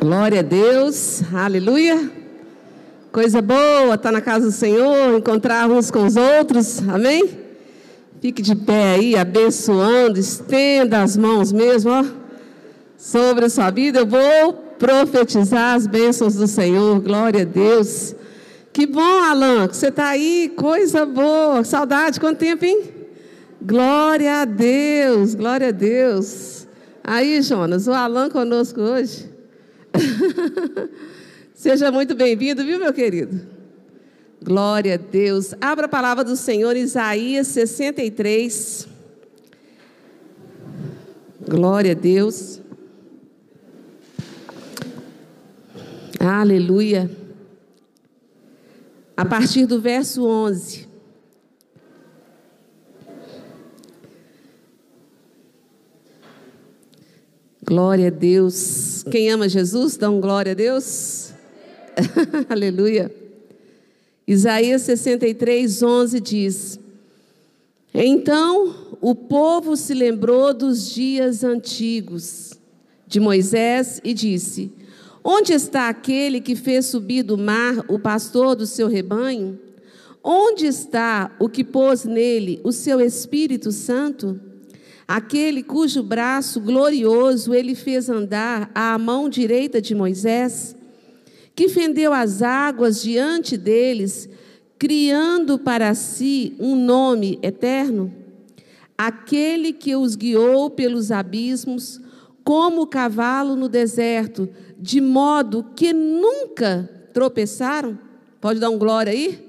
Glória a Deus, aleluia. Coisa boa estar na casa do Senhor, encontrar uns com os outros, amém? Fique de pé aí, abençoando, estenda as mãos mesmo, ó, sobre a sua vida. Eu vou profetizar as bênçãos do Senhor, glória a Deus. Que bom, Alan, que você está aí, coisa boa. Saudade, quanto tempo, hein? Glória a Deus, glória a Deus. Aí, Jonas, o Alan conosco hoje. Seja muito bem-vindo, viu, meu querido? Glória a Deus. Abra a palavra do Senhor, Isaías 63. Glória a Deus. Aleluia. A partir do verso 11. Glória a Deus. Quem ama Jesus, dá um glória a Deus. Aleluia. Isaías 63, 11 diz: Então o povo se lembrou dos dias antigos de Moisés e disse: Onde está aquele que fez subir do mar o pastor do seu rebanho? Onde está o que pôs nele o seu Espírito Santo? Aquele cujo braço glorioso ele fez andar à mão direita de Moisés, que fendeu as águas diante deles, criando para si um nome eterno, aquele que os guiou pelos abismos, como o cavalo no deserto, de modo que nunca tropeçaram. Pode dar um glória aí?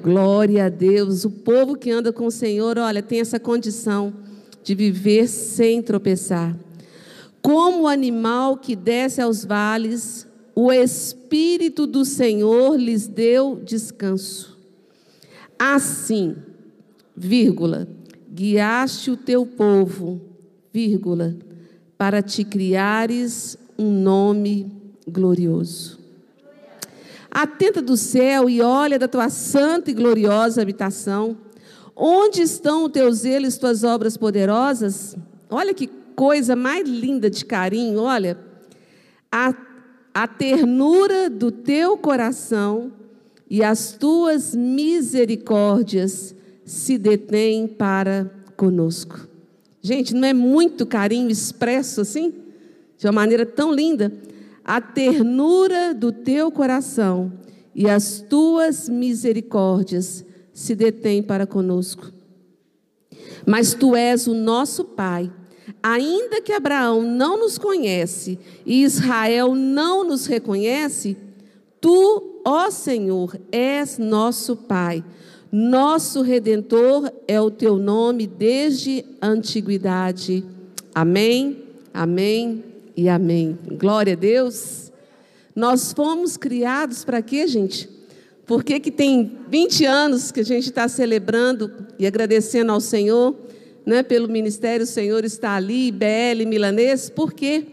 Glória a Deus. O povo que anda com o Senhor, olha, tem essa condição de viver sem tropeçar. Como o animal que desce aos vales, o Espírito do Senhor lhes deu descanso. Assim, vírgula, guiaste o teu povo, vírgula, para te criares um nome glorioso. Atenta do céu e olha da tua santa e gloriosa habitação Onde estão o teu zelo tuas obras poderosas? Olha que coisa mais linda de carinho, olha. A, a ternura do teu coração e as tuas misericórdias se detêm para conosco. Gente, não é muito carinho expresso assim? De uma maneira tão linda. A ternura do teu coração e as tuas misericórdias se detém para conosco. Mas tu és o nosso Pai. Ainda que Abraão não nos conhece e Israel não nos reconhece, tu, ó Senhor, és nosso Pai. Nosso redentor é o teu nome desde a antiguidade. Amém, amém e amém. Glória a Deus. Nós fomos criados para quê, gente? Por que, que tem 20 anos que a gente está celebrando e agradecendo ao Senhor, né, pelo ministério, o Senhor está ali, BL Milanês? Por quê?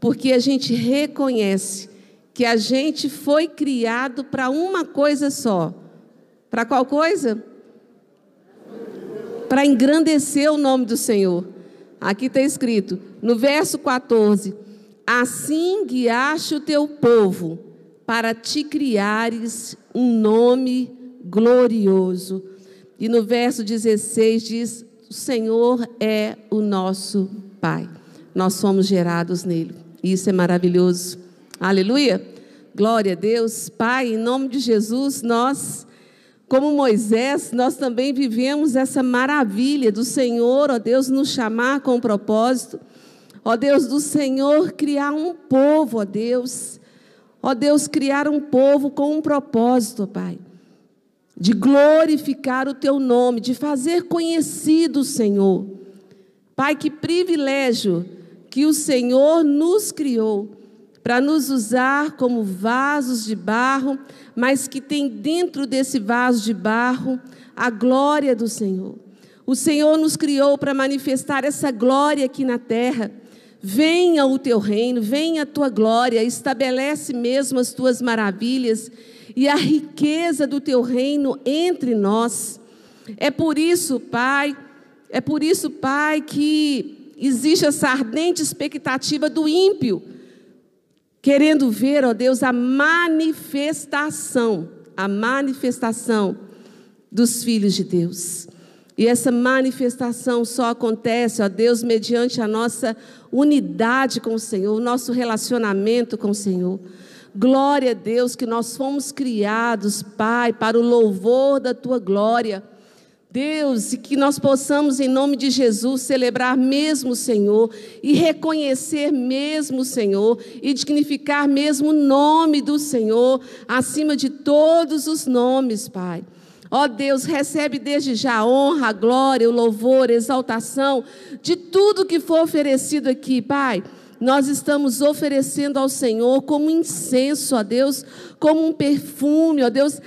Porque a gente reconhece que a gente foi criado para uma coisa só. Para qual coisa? Para engrandecer o nome do Senhor. Aqui está escrito, no verso 14: Assim guiaste o teu povo para te criares um nome glorioso. E no verso 16 diz: O Senhor é o nosso Pai. Nós somos gerados nele. Isso é maravilhoso. Aleluia. Glória a Deus. Pai, em nome de Jesus, nós, como Moisés, nós também vivemos essa maravilha do Senhor, ó Deus, nos chamar com propósito. Ó Deus, do Senhor criar um povo, ó Deus Ó Deus, criar um povo com um propósito, Pai, de glorificar o Teu nome, de fazer conhecido o Senhor. Pai, que privilégio que o Senhor nos criou para nos usar como vasos de barro, mas que tem dentro desse vaso de barro a glória do Senhor. O Senhor nos criou para manifestar essa glória aqui na terra. Venha o teu reino, venha a tua glória, estabelece mesmo as tuas maravilhas e a riqueza do teu reino entre nós. É por isso, Pai, é por isso, Pai, que existe essa ardente expectativa do ímpio querendo ver, ó Deus, a manifestação, a manifestação dos filhos de Deus. E essa manifestação só acontece, ó Deus, mediante a nossa unidade com o Senhor, o nosso relacionamento com o Senhor. Glória a Deus que nós fomos criados, Pai, para o louvor da tua glória. Deus, e que nós possamos, em nome de Jesus, celebrar mesmo o Senhor e reconhecer mesmo o Senhor e dignificar mesmo o nome do Senhor acima de todos os nomes, Pai. Ó Deus, recebe desde já a honra, a glória, o louvor, a exaltação de tudo que for oferecido aqui, Pai nós estamos oferecendo ao Senhor como incenso, a Deus, como um perfume, ó Deus,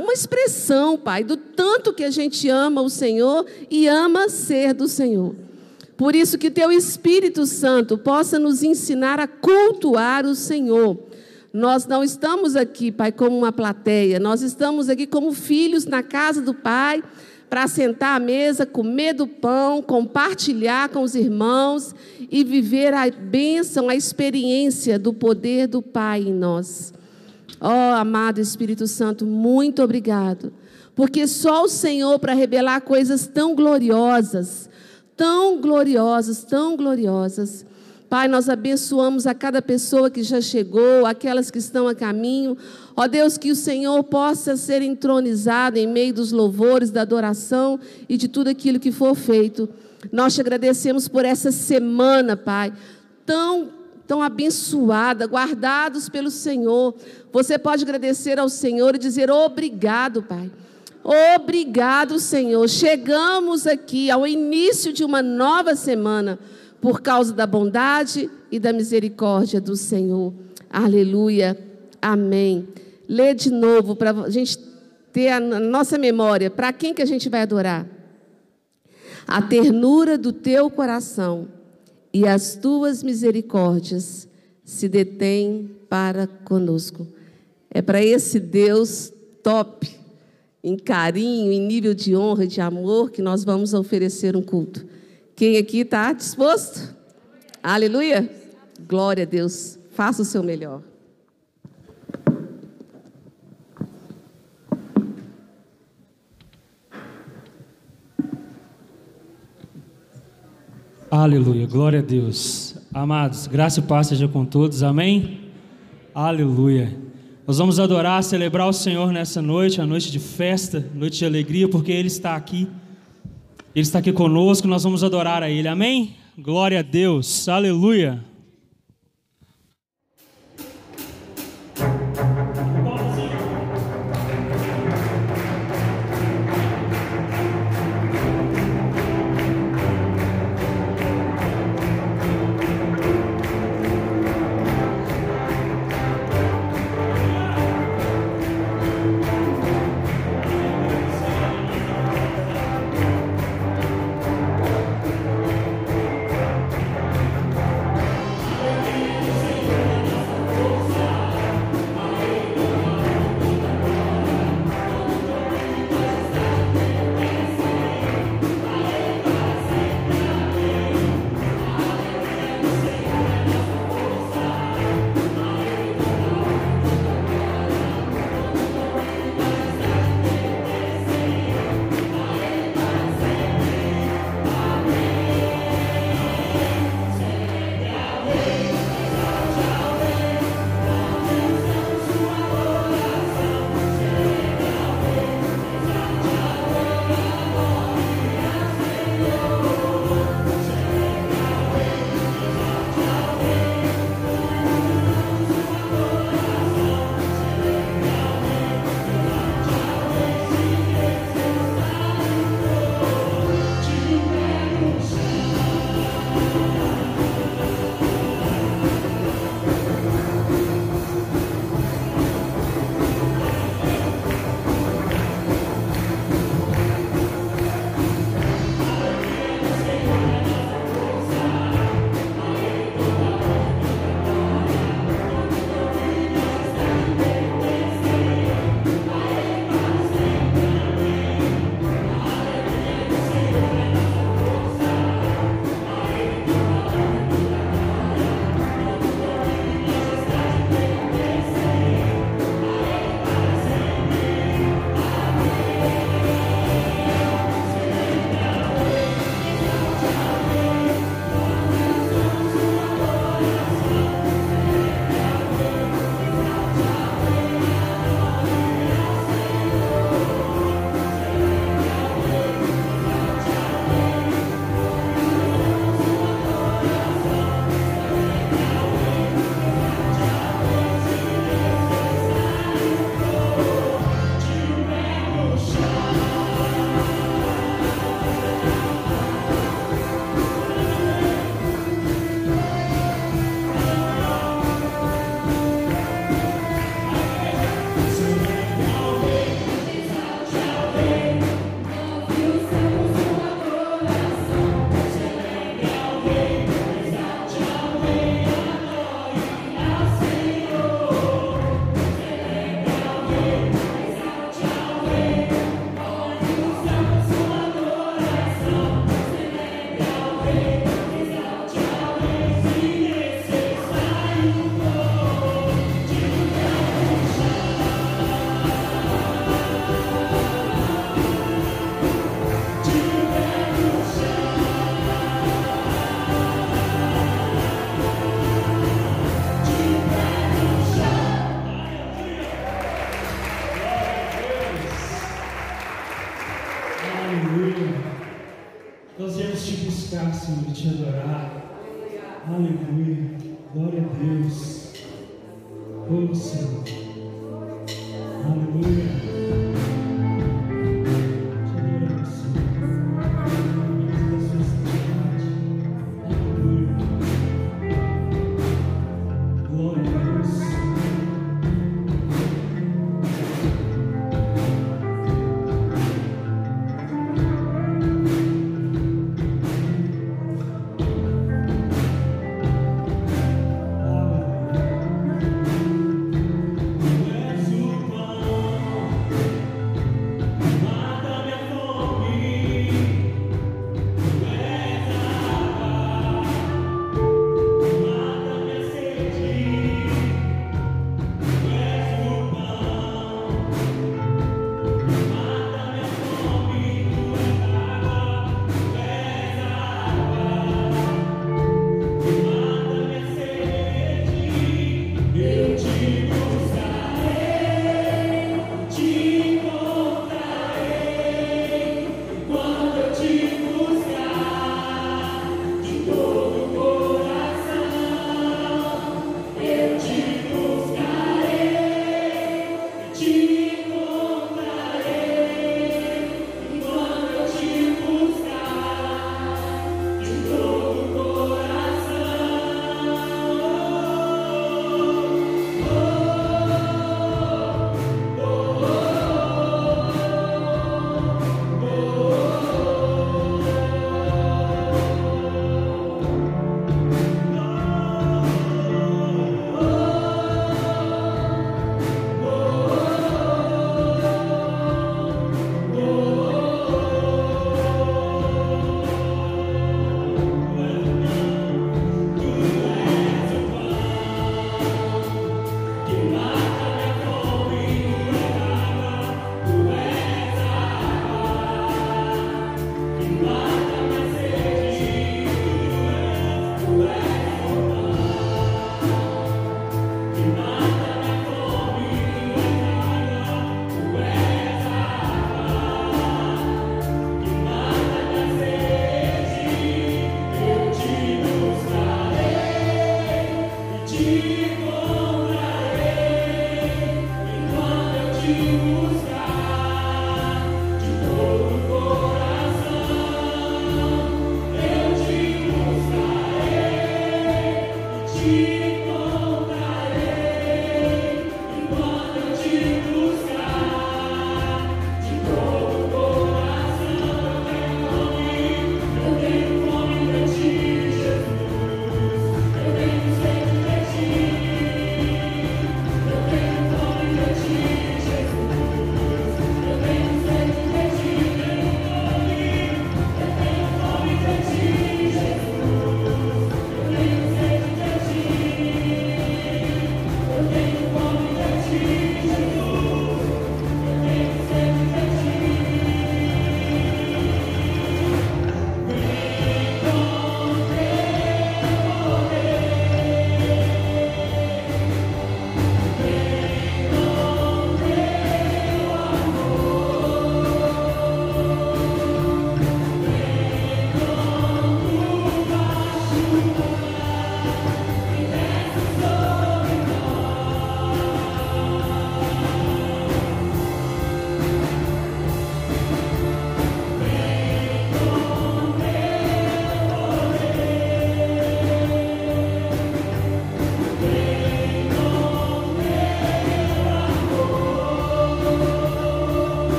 uma expressão, Pai, do tanto que a gente ama o Senhor e ama ser do Senhor. Por isso que teu Espírito Santo possa nos ensinar a cultuar o Senhor. Nós não estamos aqui, Pai, como uma plateia, nós estamos aqui como filhos na casa do Pai para sentar à mesa, comer do pão, compartilhar com os irmãos e viver a bênção, a experiência do poder do Pai em nós. Oh, amado Espírito Santo, muito obrigado, porque só o Senhor para revelar coisas tão gloriosas, tão gloriosas, tão gloriosas. Pai, nós abençoamos a cada pessoa que já chegou, aquelas que estão a caminho. Ó Deus, que o Senhor possa ser entronizado em meio dos louvores, da adoração e de tudo aquilo que for feito. Nós te agradecemos por essa semana, Pai, tão tão abençoada, guardados pelo Senhor. Você pode agradecer ao Senhor e dizer obrigado, Pai. Obrigado, Senhor. Chegamos aqui ao início de uma nova semana por causa da bondade e da misericórdia do Senhor. Aleluia. Amém. Lê de novo para a gente ter a nossa memória. Para quem que a gente vai adorar? A ternura do teu coração e as tuas misericórdias se detêm para conosco. É para esse Deus top, em carinho, em nível de honra e de amor, que nós vamos oferecer um culto. Quem aqui está disposto? Aleluia? Glória a Deus. Faça o seu melhor. Aleluia, glória a Deus. Amados, graça e paz seja com todos, amém? Aleluia. Nós vamos adorar, celebrar o Senhor nessa noite, a noite de festa, noite de alegria, porque Ele está aqui. Ele está aqui conosco, nós vamos adorar a Ele. Amém? Glória a Deus. Aleluia.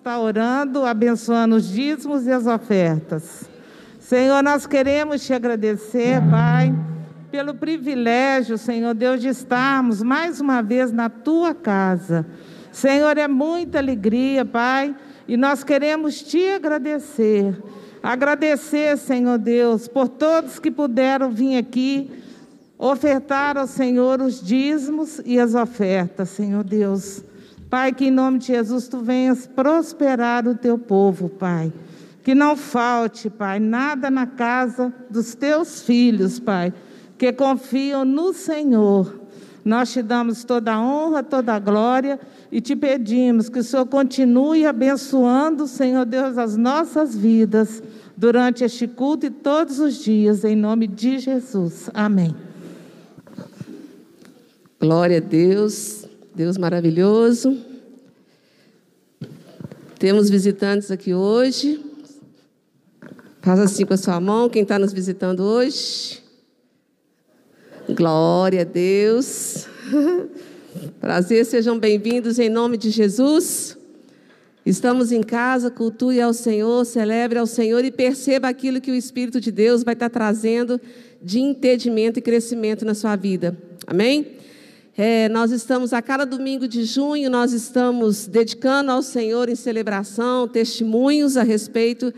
Estar orando, abençoando os dízimos e as ofertas. Senhor, nós queremos te agradecer, Pai, pelo privilégio, Senhor Deus, de estarmos mais uma vez na tua casa. Senhor, é muita alegria, Pai, e nós queremos te agradecer. Agradecer, Senhor Deus, por todos que puderam vir aqui ofertar ao Senhor os dízimos e as ofertas, Senhor Deus. Pai, que em nome de Jesus tu venhas prosperar o teu povo, Pai. Que não falte, Pai, nada na casa dos teus filhos, Pai, que confiam no Senhor. Nós te damos toda a honra, toda a glória e te pedimos que o Senhor continue abençoando, Senhor Deus, as nossas vidas durante este culto e todos os dias, em nome de Jesus. Amém. Glória a Deus. Deus maravilhoso. Temos visitantes aqui hoje. Faz assim com a sua mão, quem está nos visitando hoje. Glória a Deus. Prazer, sejam bem-vindos em nome de Jesus. Estamos em casa, cultue ao Senhor, celebre ao Senhor e perceba aquilo que o Espírito de Deus vai estar trazendo de entendimento e crescimento na sua vida. Amém? É, nós estamos, a cada domingo de junho, nós estamos dedicando ao Senhor em celebração, testemunhos a respeito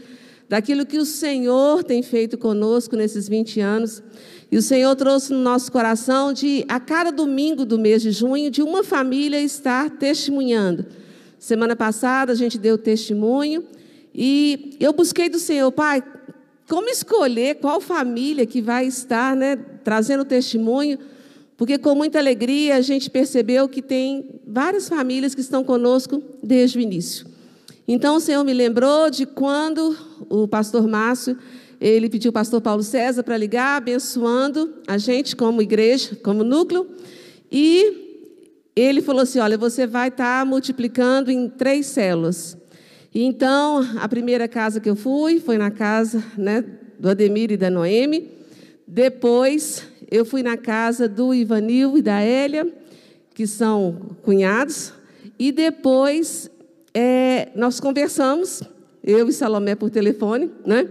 daquilo que o Senhor tem feito conosco nesses 20 anos. E o Senhor trouxe no nosso coração de, a cada domingo do mês de junho, de uma família estar testemunhando. Semana passada a gente deu testemunho e eu busquei do Senhor, Pai, como escolher qual família que vai estar né, trazendo testemunho porque com muita alegria a gente percebeu que tem várias famílias que estão conosco desde o início. Então o Senhor me lembrou de quando o pastor Márcio, ele pediu o pastor Paulo César para ligar, abençoando a gente como igreja, como núcleo, e ele falou assim: olha, você vai estar tá multiplicando em três células. E então, a primeira casa que eu fui foi na casa né, do Ademir e da Noemi. Depois, eu fui na casa do Ivanil e da Hélia, que são cunhados, e depois é, nós conversamos, eu e Salomé por telefone, né?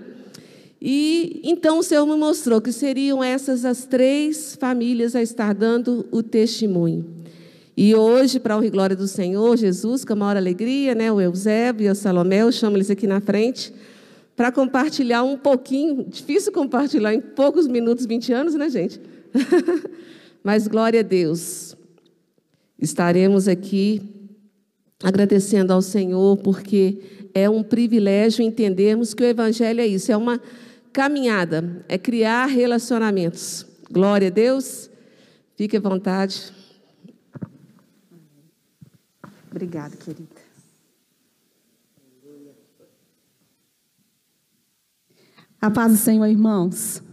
E então o Senhor me mostrou que seriam essas as três famílias a estar dando o testemunho. E hoje, para a honra e glória do Senhor, Jesus, com a maior alegria, né, o Eusébio e o Salomé, eu chamo eles aqui na frente, para compartilhar um pouquinho, difícil compartilhar em poucos minutos, 20 anos, né, gente? Mas glória a Deus. Estaremos aqui agradecendo ao Senhor, porque é um privilégio entendermos que o Evangelho é isso, é uma caminhada, é criar relacionamentos. Glória a Deus. Fique à vontade. Obrigada, querida. A paz do Senhor, irmãos.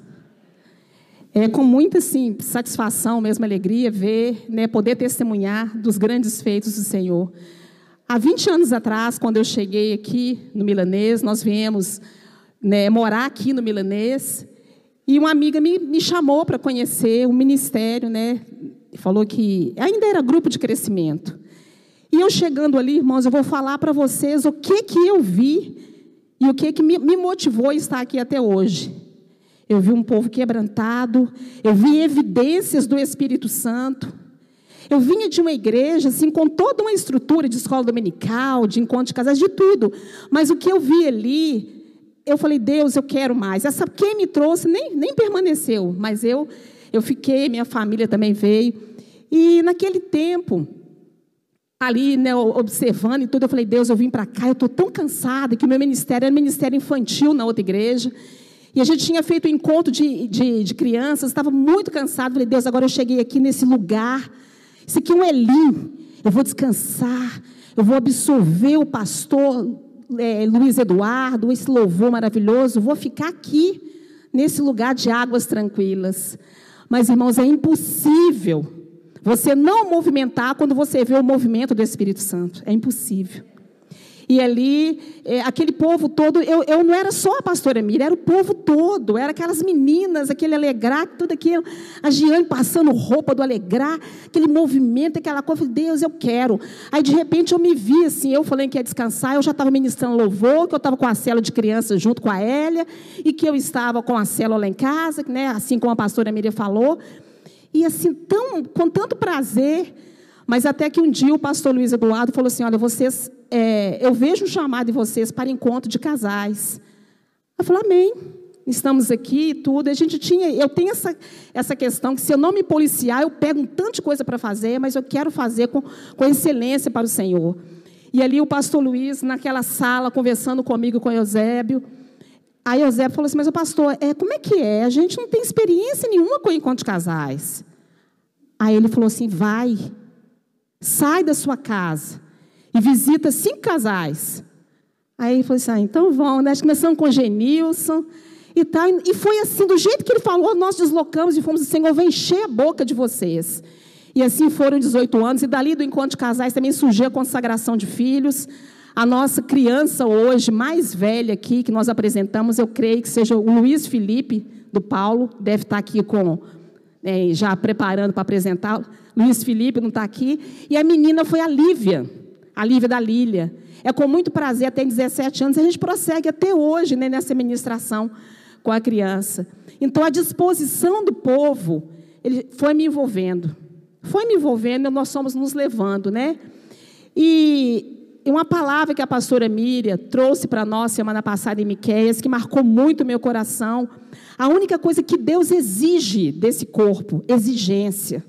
É com muita assim, satisfação, mesmo alegria, ver, né, poder testemunhar dos grandes feitos do Senhor. Há 20 anos atrás, quando eu cheguei aqui no Milanês, nós viemos né, morar aqui no Milanês, e uma amiga me, me chamou para conhecer o ministério, né, falou que ainda era grupo de crescimento. E eu chegando ali, irmãos, eu vou falar para vocês o que, que eu vi e o que, que me, me motivou a estar aqui até hoje? Eu vi um povo quebrantado, eu vi evidências do Espírito Santo. Eu vinha de uma igreja, assim, com toda uma estrutura de escola dominical, de encontro de casais, de tudo. Mas o que eu vi ali, eu falei, Deus, eu quero mais. Essa quem me trouxe nem, nem permaneceu, mas eu, eu fiquei, minha família também veio. E naquele tempo, ali, né, observando e tudo, eu falei, Deus, eu vim para cá, eu estou tão cansada, que o meu ministério era ministério infantil na outra igreja, e a gente tinha feito um encontro de, de, de crianças, estava muito cansado, falei, Deus, agora eu cheguei aqui nesse lugar, isso aqui é um Elim, eu vou descansar, eu vou absorver o pastor é, Luiz Eduardo, esse louvor maravilhoso, vou ficar aqui, nesse lugar de águas tranquilas. Mas, irmãos, é impossível você não movimentar quando você vê o movimento do Espírito Santo. É impossível. E ali, é, aquele povo todo, eu, eu não era só a pastora Mira, era o povo todo, era aquelas meninas, aquele alegrar, tudo aquilo, a Giane passando roupa do alegrar, aquele movimento, aquela coisa, Deus, eu quero. Aí, de repente, eu me vi assim, eu falei que ia descansar, eu já estava ministrando louvor, que eu estava com a célula de crianças junto com a Hélia, e que eu estava com a célula lá em casa, né, assim como a pastora Miriam falou, e assim, tão, com tanto prazer, mas até que um dia o pastor Luiz Eduardo falou assim: Olha, vocês, é, eu vejo um chamado em vocês para encontro de casais. Eu falei, Amém. Estamos aqui e tudo. A gente tinha, eu tenho essa, essa questão que se eu não me policiar, eu pego um tanto de coisa para fazer, mas eu quero fazer com, com excelência para o Senhor. E ali o pastor Luiz, naquela sala, conversando comigo com o Eusébio, Aí Eusébio falou assim, mas o pastor, é, como é que é? A gente não tem experiência nenhuma com encontro de casais. Aí ele falou assim, vai, sai da sua casa e visita cinco casais. Aí ele falou assim, ah, então vão, né? Começamos com Genilson e tal. E foi assim, do jeito que ele falou, nós deslocamos e fomos, Senhor, vou encher a boca de vocês. E assim foram 18 anos, e dali do encontro de casais também surgiu a consagração de filhos. A nossa criança hoje, mais velha aqui, que nós apresentamos, eu creio que seja o Luiz Felipe, do Paulo, deve estar aqui com, né, já preparando para apresentar. Luiz Felipe não está aqui. E a menina foi a Lívia. a Lívia da Lília. É com muito prazer, até 17 anos, a gente prossegue até hoje né, nessa ministração com a criança. Então, a disposição do povo ele foi me envolvendo. Foi me envolvendo, nós somos nos levando, né? E uma palavra que a pastora Miriam trouxe para nós semana passada em Miqueias, que marcou muito o meu coração. A única coisa que Deus exige desse corpo, exigência.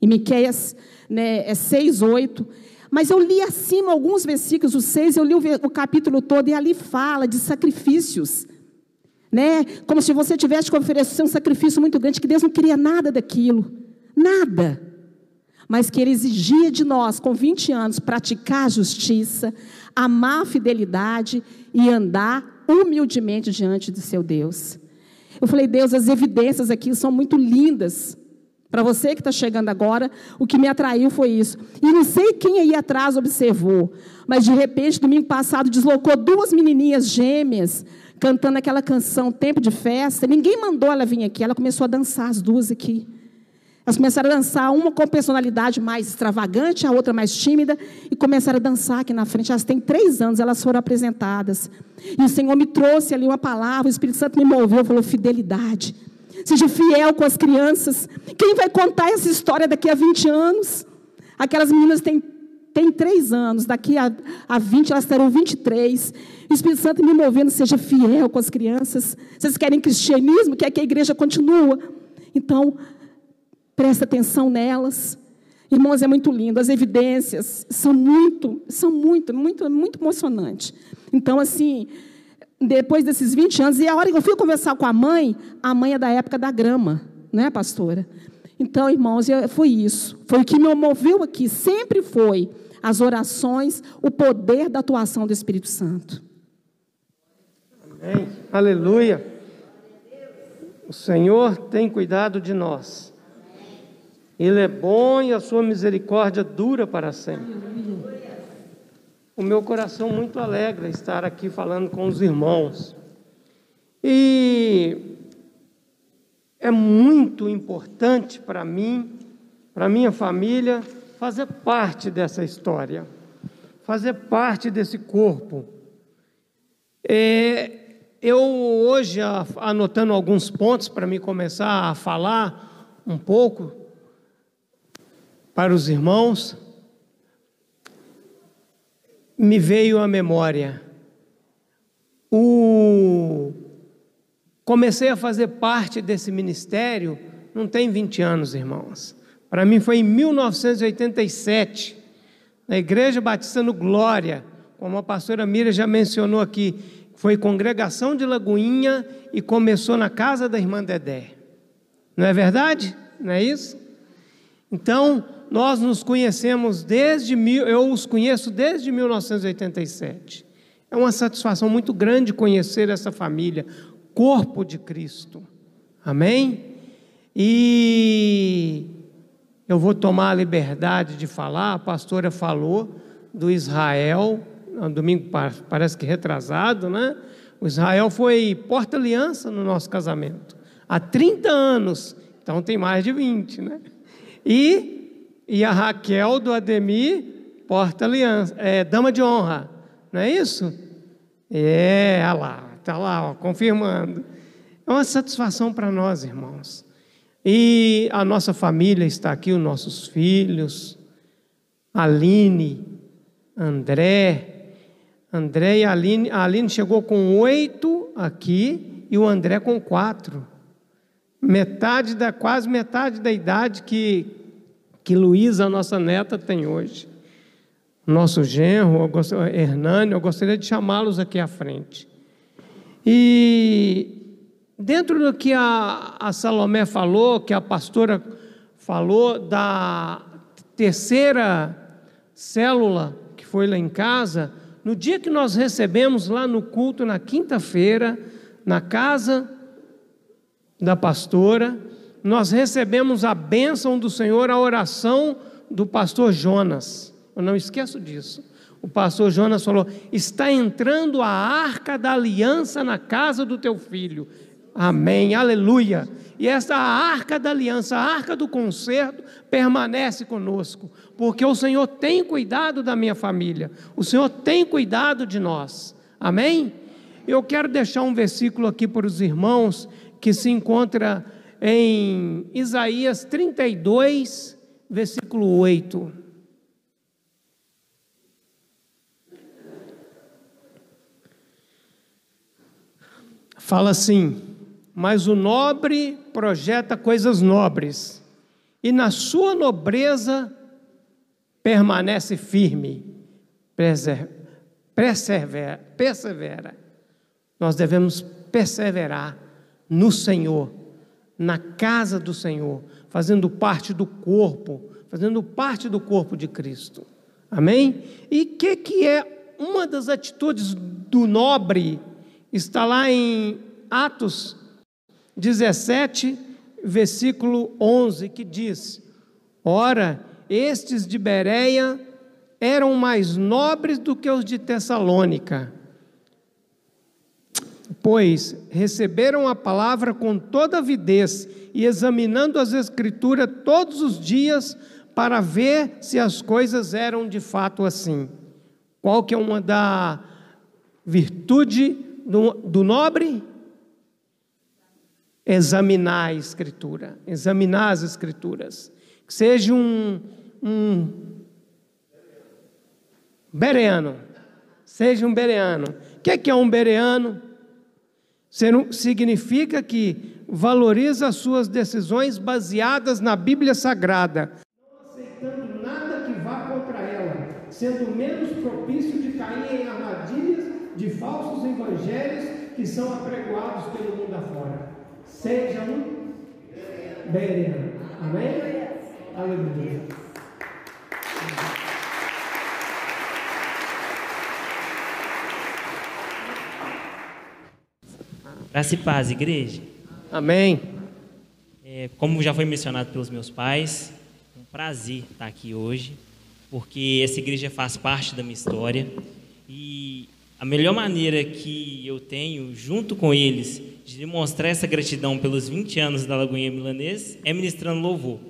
Em Miqueias né, é 6, 8. Mas eu li acima alguns versículos, o 6, eu li o, o capítulo todo, e ali fala de sacrifícios. Né? Como se você tivesse que oferecer um sacrifício muito grande, que Deus não queria nada daquilo. Nada. Mas que Ele exigia de nós, com 20 anos, praticar a justiça, amar a fidelidade e andar humildemente diante do seu Deus. Eu falei, Deus, as evidências aqui são muito lindas. Para você que está chegando agora, o que me atraiu foi isso. E não sei quem aí atrás observou, mas de repente, domingo passado, deslocou duas menininhas gêmeas, cantando aquela canção Tempo de Festa. Ninguém mandou ela vir aqui, ela começou a dançar as duas aqui. Elas começaram a dançar, uma com personalidade mais extravagante, a outra mais tímida, e começaram a dançar aqui na frente. Elas têm três anos, elas foram apresentadas. E o Senhor me trouxe ali uma palavra, o Espírito Santo me moveu, falou: fidelidade. Seja fiel com as crianças. Quem vai contar essa história daqui a 20 anos? Aquelas meninas têm, têm 3 anos, daqui a, a 20 elas terão 23. O Espírito Santo me movendo, seja fiel com as crianças. Vocês querem cristianismo? Quer que a igreja continue? Então, presta atenção nelas. Irmãos, é muito lindo. As evidências são muito, são muito, muito, muito emocionantes. Então, assim, depois desses 20 anos, e a hora que eu fui conversar com a mãe, a mãe é da época da grama, né, pastora? Então, irmãos, foi isso. Foi o que me moveu aqui. Sempre foi as orações, o poder da atuação do Espírito Santo. Amém. Aleluia. O Senhor tem cuidado de nós. Ele é bom e a sua misericórdia dura para sempre o meu coração muito alegra estar aqui falando com os irmãos. E é muito importante para mim, para minha família, fazer parte dessa história, fazer parte desse corpo. É, eu hoje, anotando alguns pontos para me começar a falar um pouco para os irmãos, me veio à memória. O... Comecei a fazer parte desse ministério, não tem 20 anos, irmãos. Para mim foi em 1987, na Igreja Batista no Glória, como a pastora Mira já mencionou aqui, foi congregação de Lagoinha e começou na casa da irmã Dedé. Não é verdade? Não é isso? Então, nós nos conhecemos desde mil, eu os conheço desde 1987. É uma satisfação muito grande conhecer essa família, corpo de Cristo. Amém? E eu vou tomar a liberdade de falar, a pastora falou do Israel, no domingo parece que retrasado, né? O Israel foi porta-aliança no nosso casamento. Há 30 anos, então tem mais de 20, né? E e a Raquel do Ademir porta aliança, é dama de honra, não é isso? É, olha lá, está lá, ó, confirmando. É uma satisfação para nós, irmãos. E a nossa família está aqui, os nossos filhos, Aline, André. André e Aline, a Aline chegou com oito aqui e o André com quatro. Metade da, quase metade da idade que, que Luísa, nossa neta, tem hoje. Nosso genro, Hernani, eu gostaria de chamá-los aqui à frente. E dentro do que a, a Salomé falou, que a pastora falou da terceira célula que foi lá em casa, no dia que nós recebemos lá no culto, na quinta-feira, na casa da pastora, nós recebemos a bênção do Senhor, a oração do pastor Jonas. Eu não esqueço disso. O pastor Jonas falou: está entrando a arca da aliança na casa do teu filho. Amém, aleluia. E essa arca da aliança, a arca do concerto, permanece conosco, porque o Senhor tem cuidado da minha família, o Senhor tem cuidado de nós. Amém? Eu quero deixar um versículo aqui para os irmãos que se encontra em Isaías 32, versículo 8. Fala assim: Mas o nobre projeta coisas nobres, e na sua nobreza permanece firme, persevera, persevera. Nós devemos perseverar no Senhor, na casa do Senhor, fazendo parte do corpo, fazendo parte do corpo de Cristo. Amém? E que, que é uma das atitudes do nobre? Está lá em Atos 17, versículo 11, que diz: Ora, estes de Bereia eram mais nobres do que os de Tessalônica, pois receberam a palavra com toda avidez e examinando as Escrituras todos os dias para ver se as coisas eram de fato assim. Qual que é uma da virtude do, do nobre? Examinar a Escritura, examinar as Escrituras. Que seja um, um bereano, seja um bereano. O que é, um bereano? Significa que valoriza as suas decisões baseadas na Bíblia Sagrada, não aceitando nada que vá contra ela, sendo menos propício de cair em armadilhas de falsos evangelhos que são apregoados pelo mundo afora. Seja um bereano. Amém? Aleluia. Graça e paz, igreja. Amém. É, como já foi mencionado pelos meus pais, é um prazer estar aqui hoje, porque essa igreja faz parte da minha história e a melhor maneira que eu tenho, junto com eles, de demonstrar essa gratidão pelos 20 anos da Lagoinha Milanês é ministrando louvor.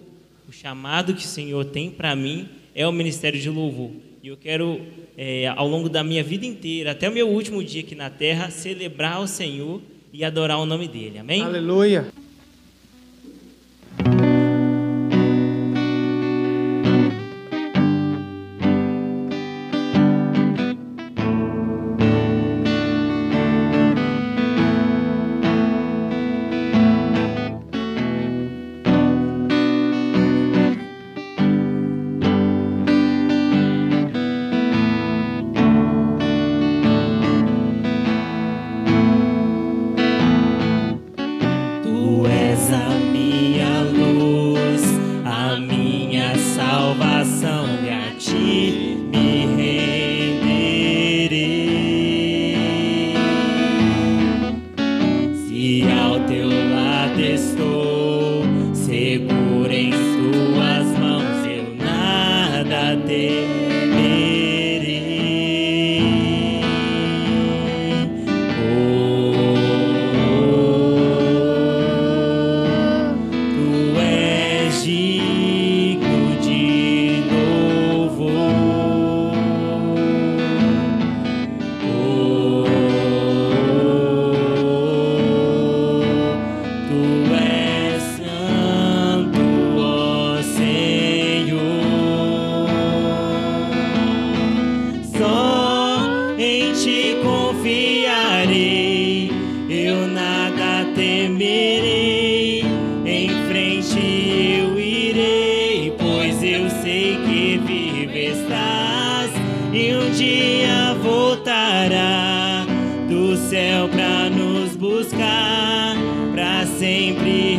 O chamado que o Senhor tem para mim é o ministério de louvor. E eu quero, é, ao longo da minha vida inteira, até o meu último dia aqui na terra, celebrar o Senhor e adorar o nome dele. Amém? Aleluia. e um dia voltará do céu para nos buscar para sempre.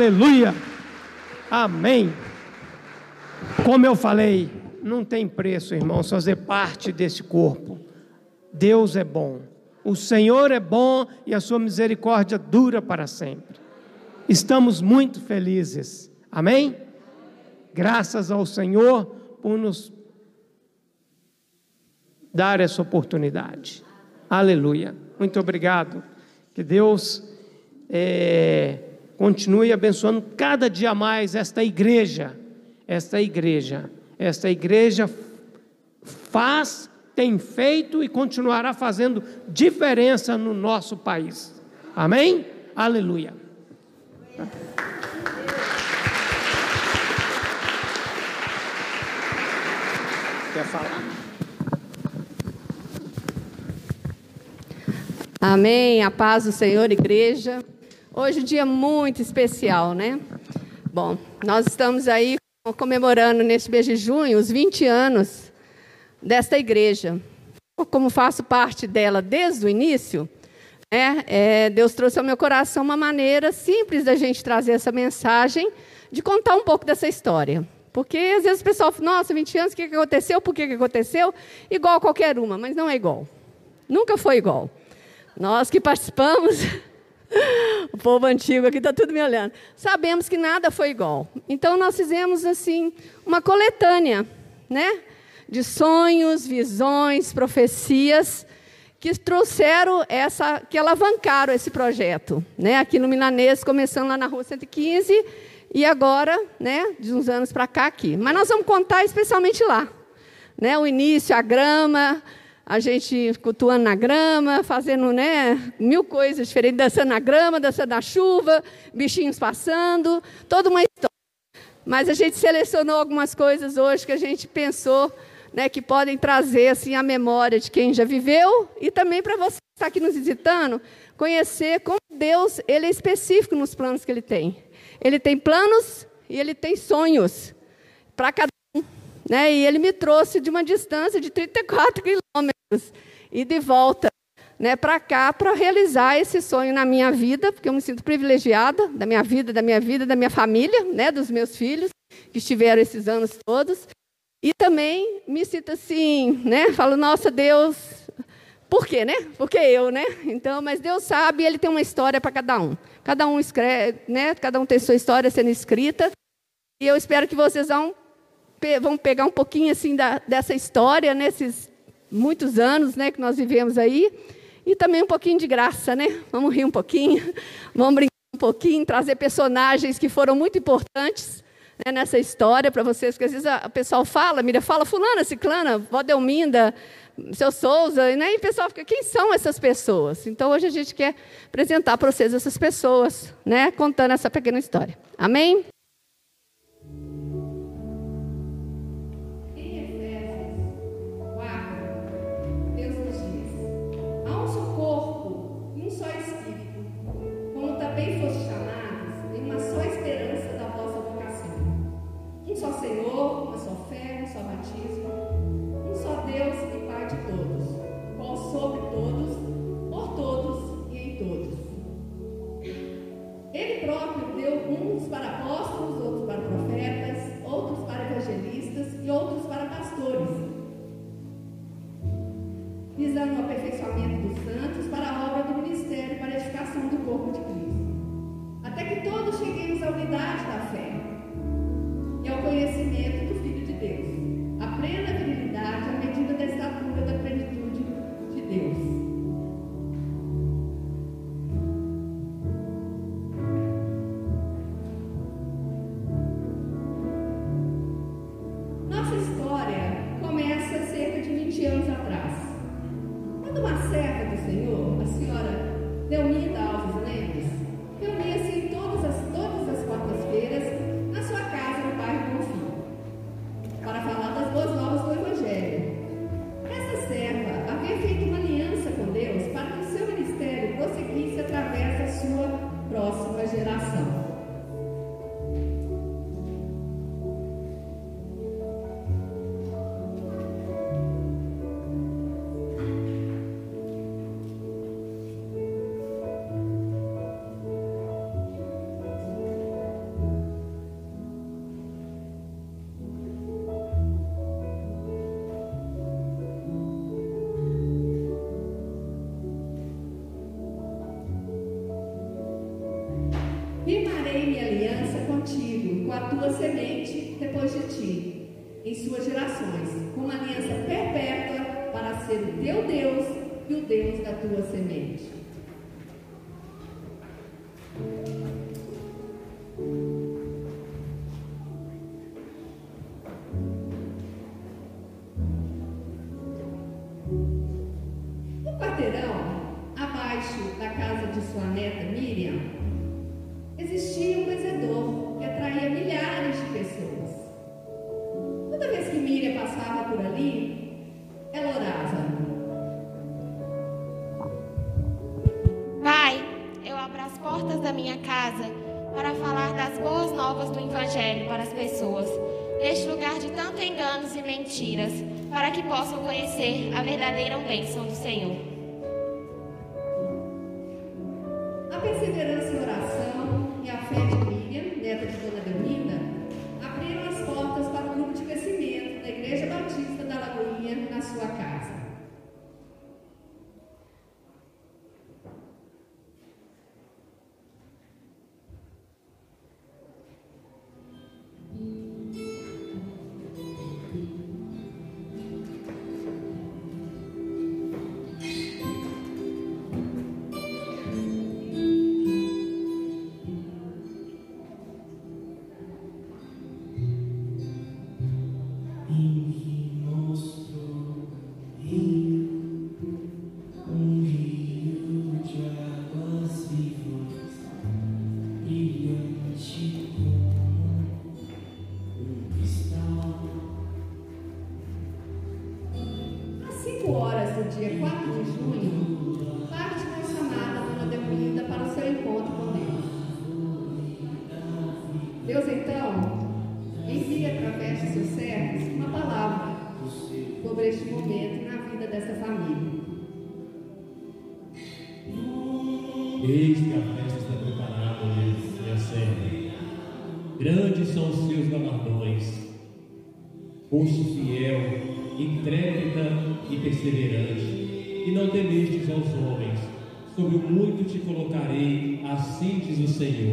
Aleluia. Amém. Como eu falei, não tem preço, irmãos, fazer parte desse corpo. Deus é bom. O Senhor é bom e a sua misericórdia dura para sempre. Estamos muito felizes. Amém? Graças ao Senhor por nos dar essa oportunidade. Aleluia. Muito obrigado. Que Deus é, continue abençoando cada dia mais esta igreja. Esta igreja. Esta igreja faz, tem feito e continuará fazendo diferença no nosso país. Amém? Aleluia. Quer falar? Amém. A paz do Senhor, igreja. Hoje um dia muito especial, né? Bom, nós estamos aí comemorando neste mês de junho os 20 anos desta igreja. Como faço parte dela desde o início, né, é, Deus trouxe ao meu coração uma maneira simples da gente trazer essa mensagem, de contar um pouco dessa história. Porque às vezes o pessoal fala, nossa, 20 anos, o que aconteceu? Por que aconteceu? Igual a qualquer uma, mas não é igual. Nunca foi igual. Nós que participamos, o povo antigo aqui está tudo me olhando, sabemos que nada foi igual. Então nós fizemos assim uma coletânea, né? De sonhos, visões, profecias que trouxeram essa, que alavancaram esse projeto, né? Aqui no Milanês, começando lá na Rua 115 e agora, né? De uns anos para cá aqui. Mas nós vamos contar especialmente lá, né? O início, a grama, a gente cultuando na grama, fazendo né, mil coisas diferentes, dançando na grama, dançando na chuva, bichinhos passando, toda uma história. Mas a gente selecionou algumas coisas hoje que a gente pensou né, que podem trazer assim, a memória de quem já viveu e também para você que está aqui nos visitando, conhecer como Deus ele é específico nos planos que Ele tem. Ele tem planos e Ele tem sonhos para cada. Né? E Ele me trouxe de uma distância de 34 quilômetros e de volta né, para cá para realizar esse sonho na minha vida, porque eu me sinto privilegiada da minha vida, da minha vida, da minha família, né, dos meus filhos que estiveram esses anos todos. E também me sinto assim, né, falo, nossa, Deus, por quê, né? Porque eu, né? Então, mas Deus sabe, ele tem uma história para cada um. Cada um escreve, né? Cada um tem sua história sendo escrita. E eu espero que vocês vão, vão pegar um pouquinho assim da, dessa história nesses muitos anos né, que nós vivemos aí. E também um pouquinho de graça, né? Vamos rir um pouquinho, vamos brincar um pouquinho, trazer personagens que foram muito importantes né, nessa história para vocês, porque às vezes o pessoal fala, mira, fala fulana, ciclana, vó Delminda, seu Souza, né, e o pessoal fica, quem são essas pessoas? Então hoje a gente quer apresentar para vocês essas pessoas, né, contando essa pequena história. Amém? Tua verdadeira bênção assim diz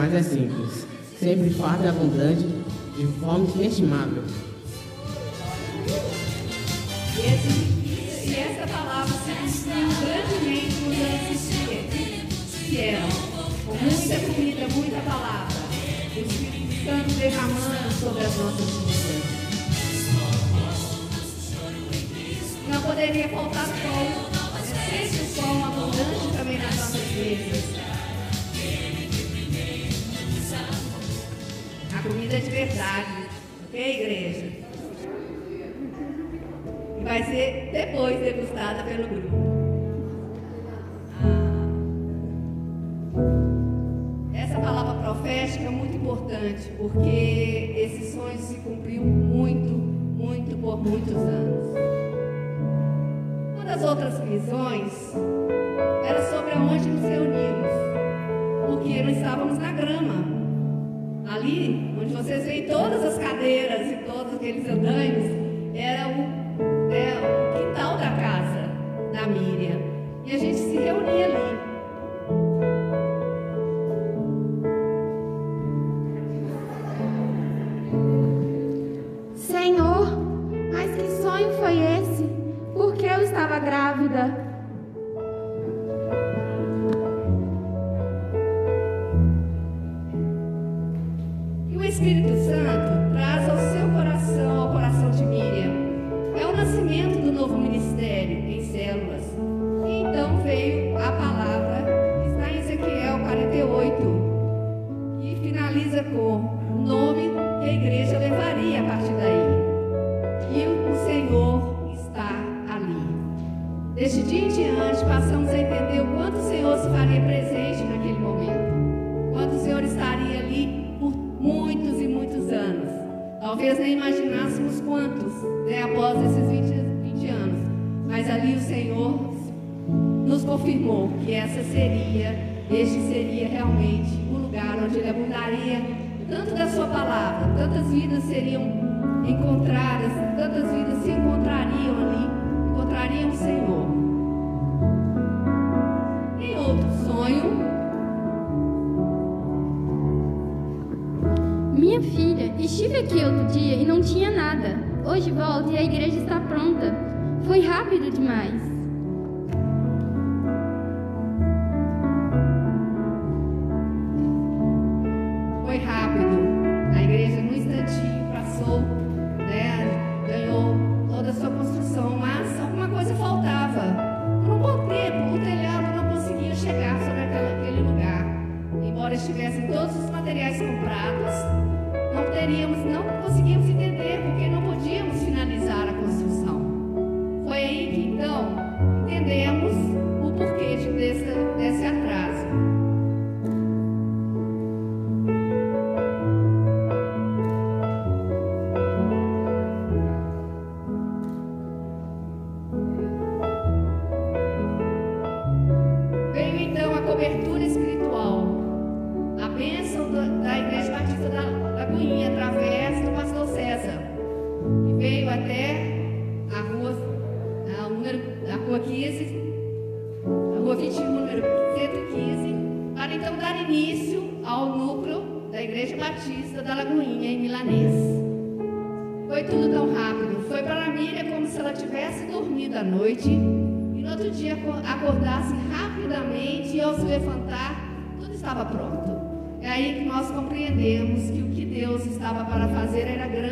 mas é simples. Sempre farta e abundante, de fome inestimável. porque esse sonho se cumpriu muito, muito por muitos anos. Uma das outras visões era sobre aonde nos reunimos, porque nós estávamos na grama. Ali, onde vocês veem todas as cadeiras e todos aqueles andames, era o, é, o quintal da casa da Miriam. E a gente se reunia ali. estava pronto. É aí que nós compreendemos que o que Deus estava para fazer era grande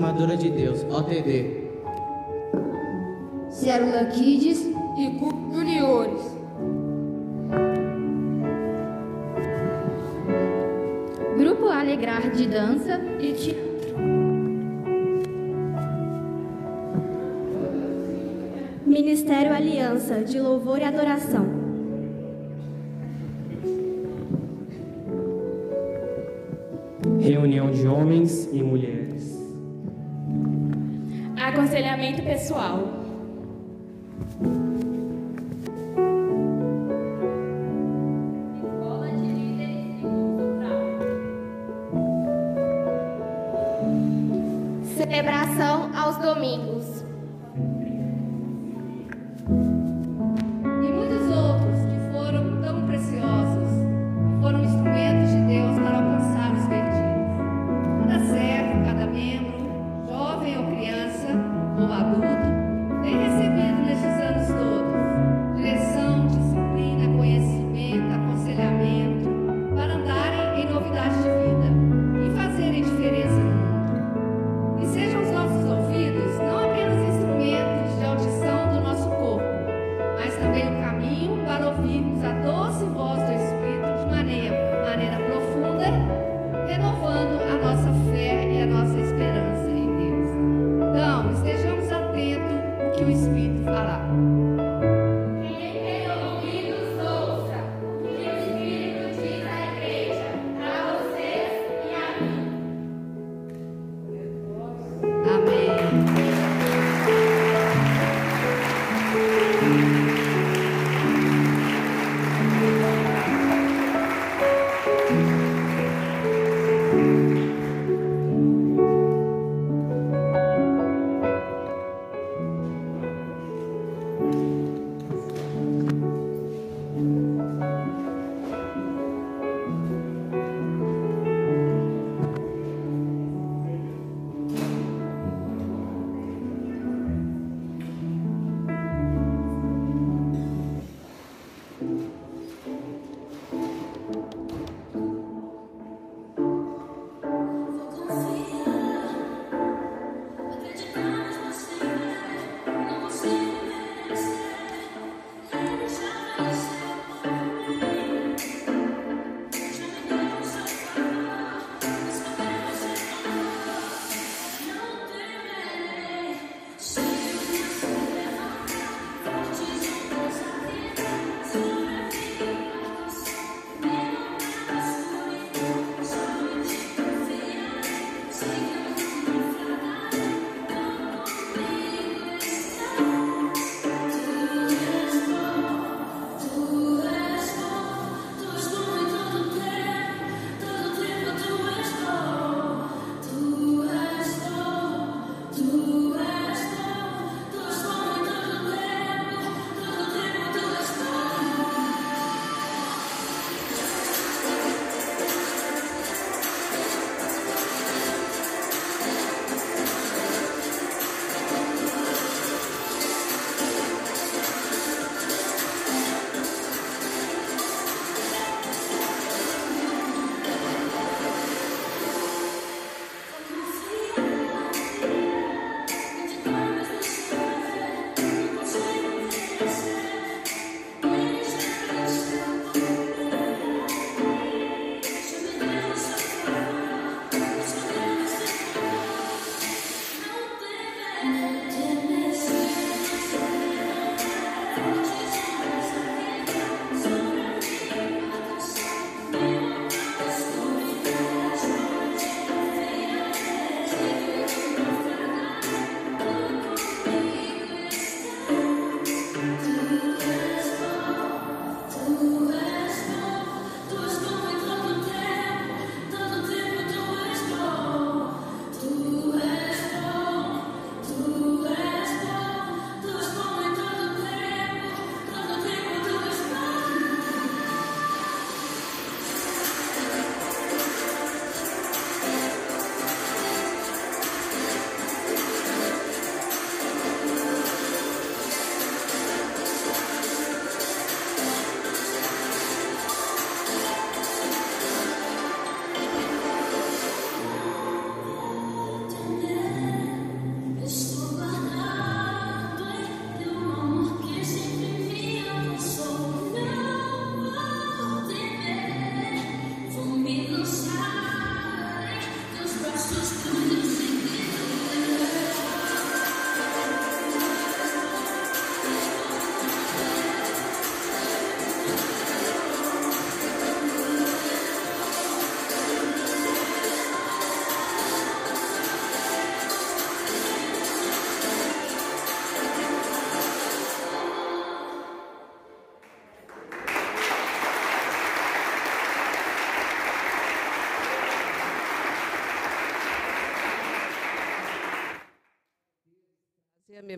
Amadora de Deus, OTD.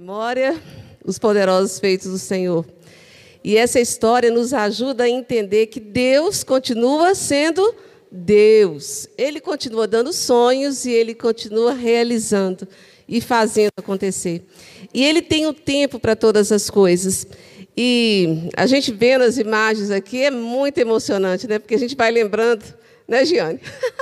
Memória os poderosos feitos do Senhor. E essa história nos ajuda a entender que Deus continua sendo Deus. Ele continua dando sonhos e ele continua realizando e fazendo acontecer. E ele tem o um tempo para todas as coisas. E a gente vendo as imagens aqui é muito emocionante, né? Porque a gente vai lembrando, né, Giane?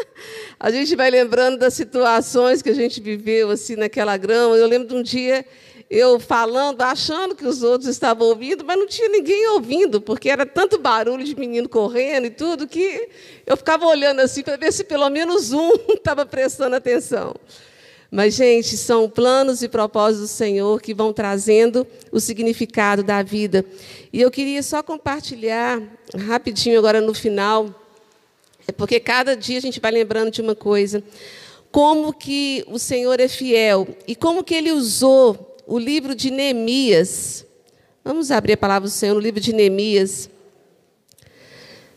a gente vai lembrando das situações que a gente viveu assim naquela grama. Eu lembro de um dia eu falando, achando que os outros estavam ouvindo, mas não tinha ninguém ouvindo, porque era tanto barulho de menino correndo e tudo, que eu ficava olhando assim para ver se pelo menos um estava prestando atenção. Mas, gente, são planos e propósitos do Senhor que vão trazendo o significado da vida. E eu queria só compartilhar rapidinho agora no final, é porque cada dia a gente vai lembrando de uma coisa. Como que o Senhor é fiel e como que Ele usou o livro de Neemias. Vamos abrir a palavra do Senhor no livro de Neemias.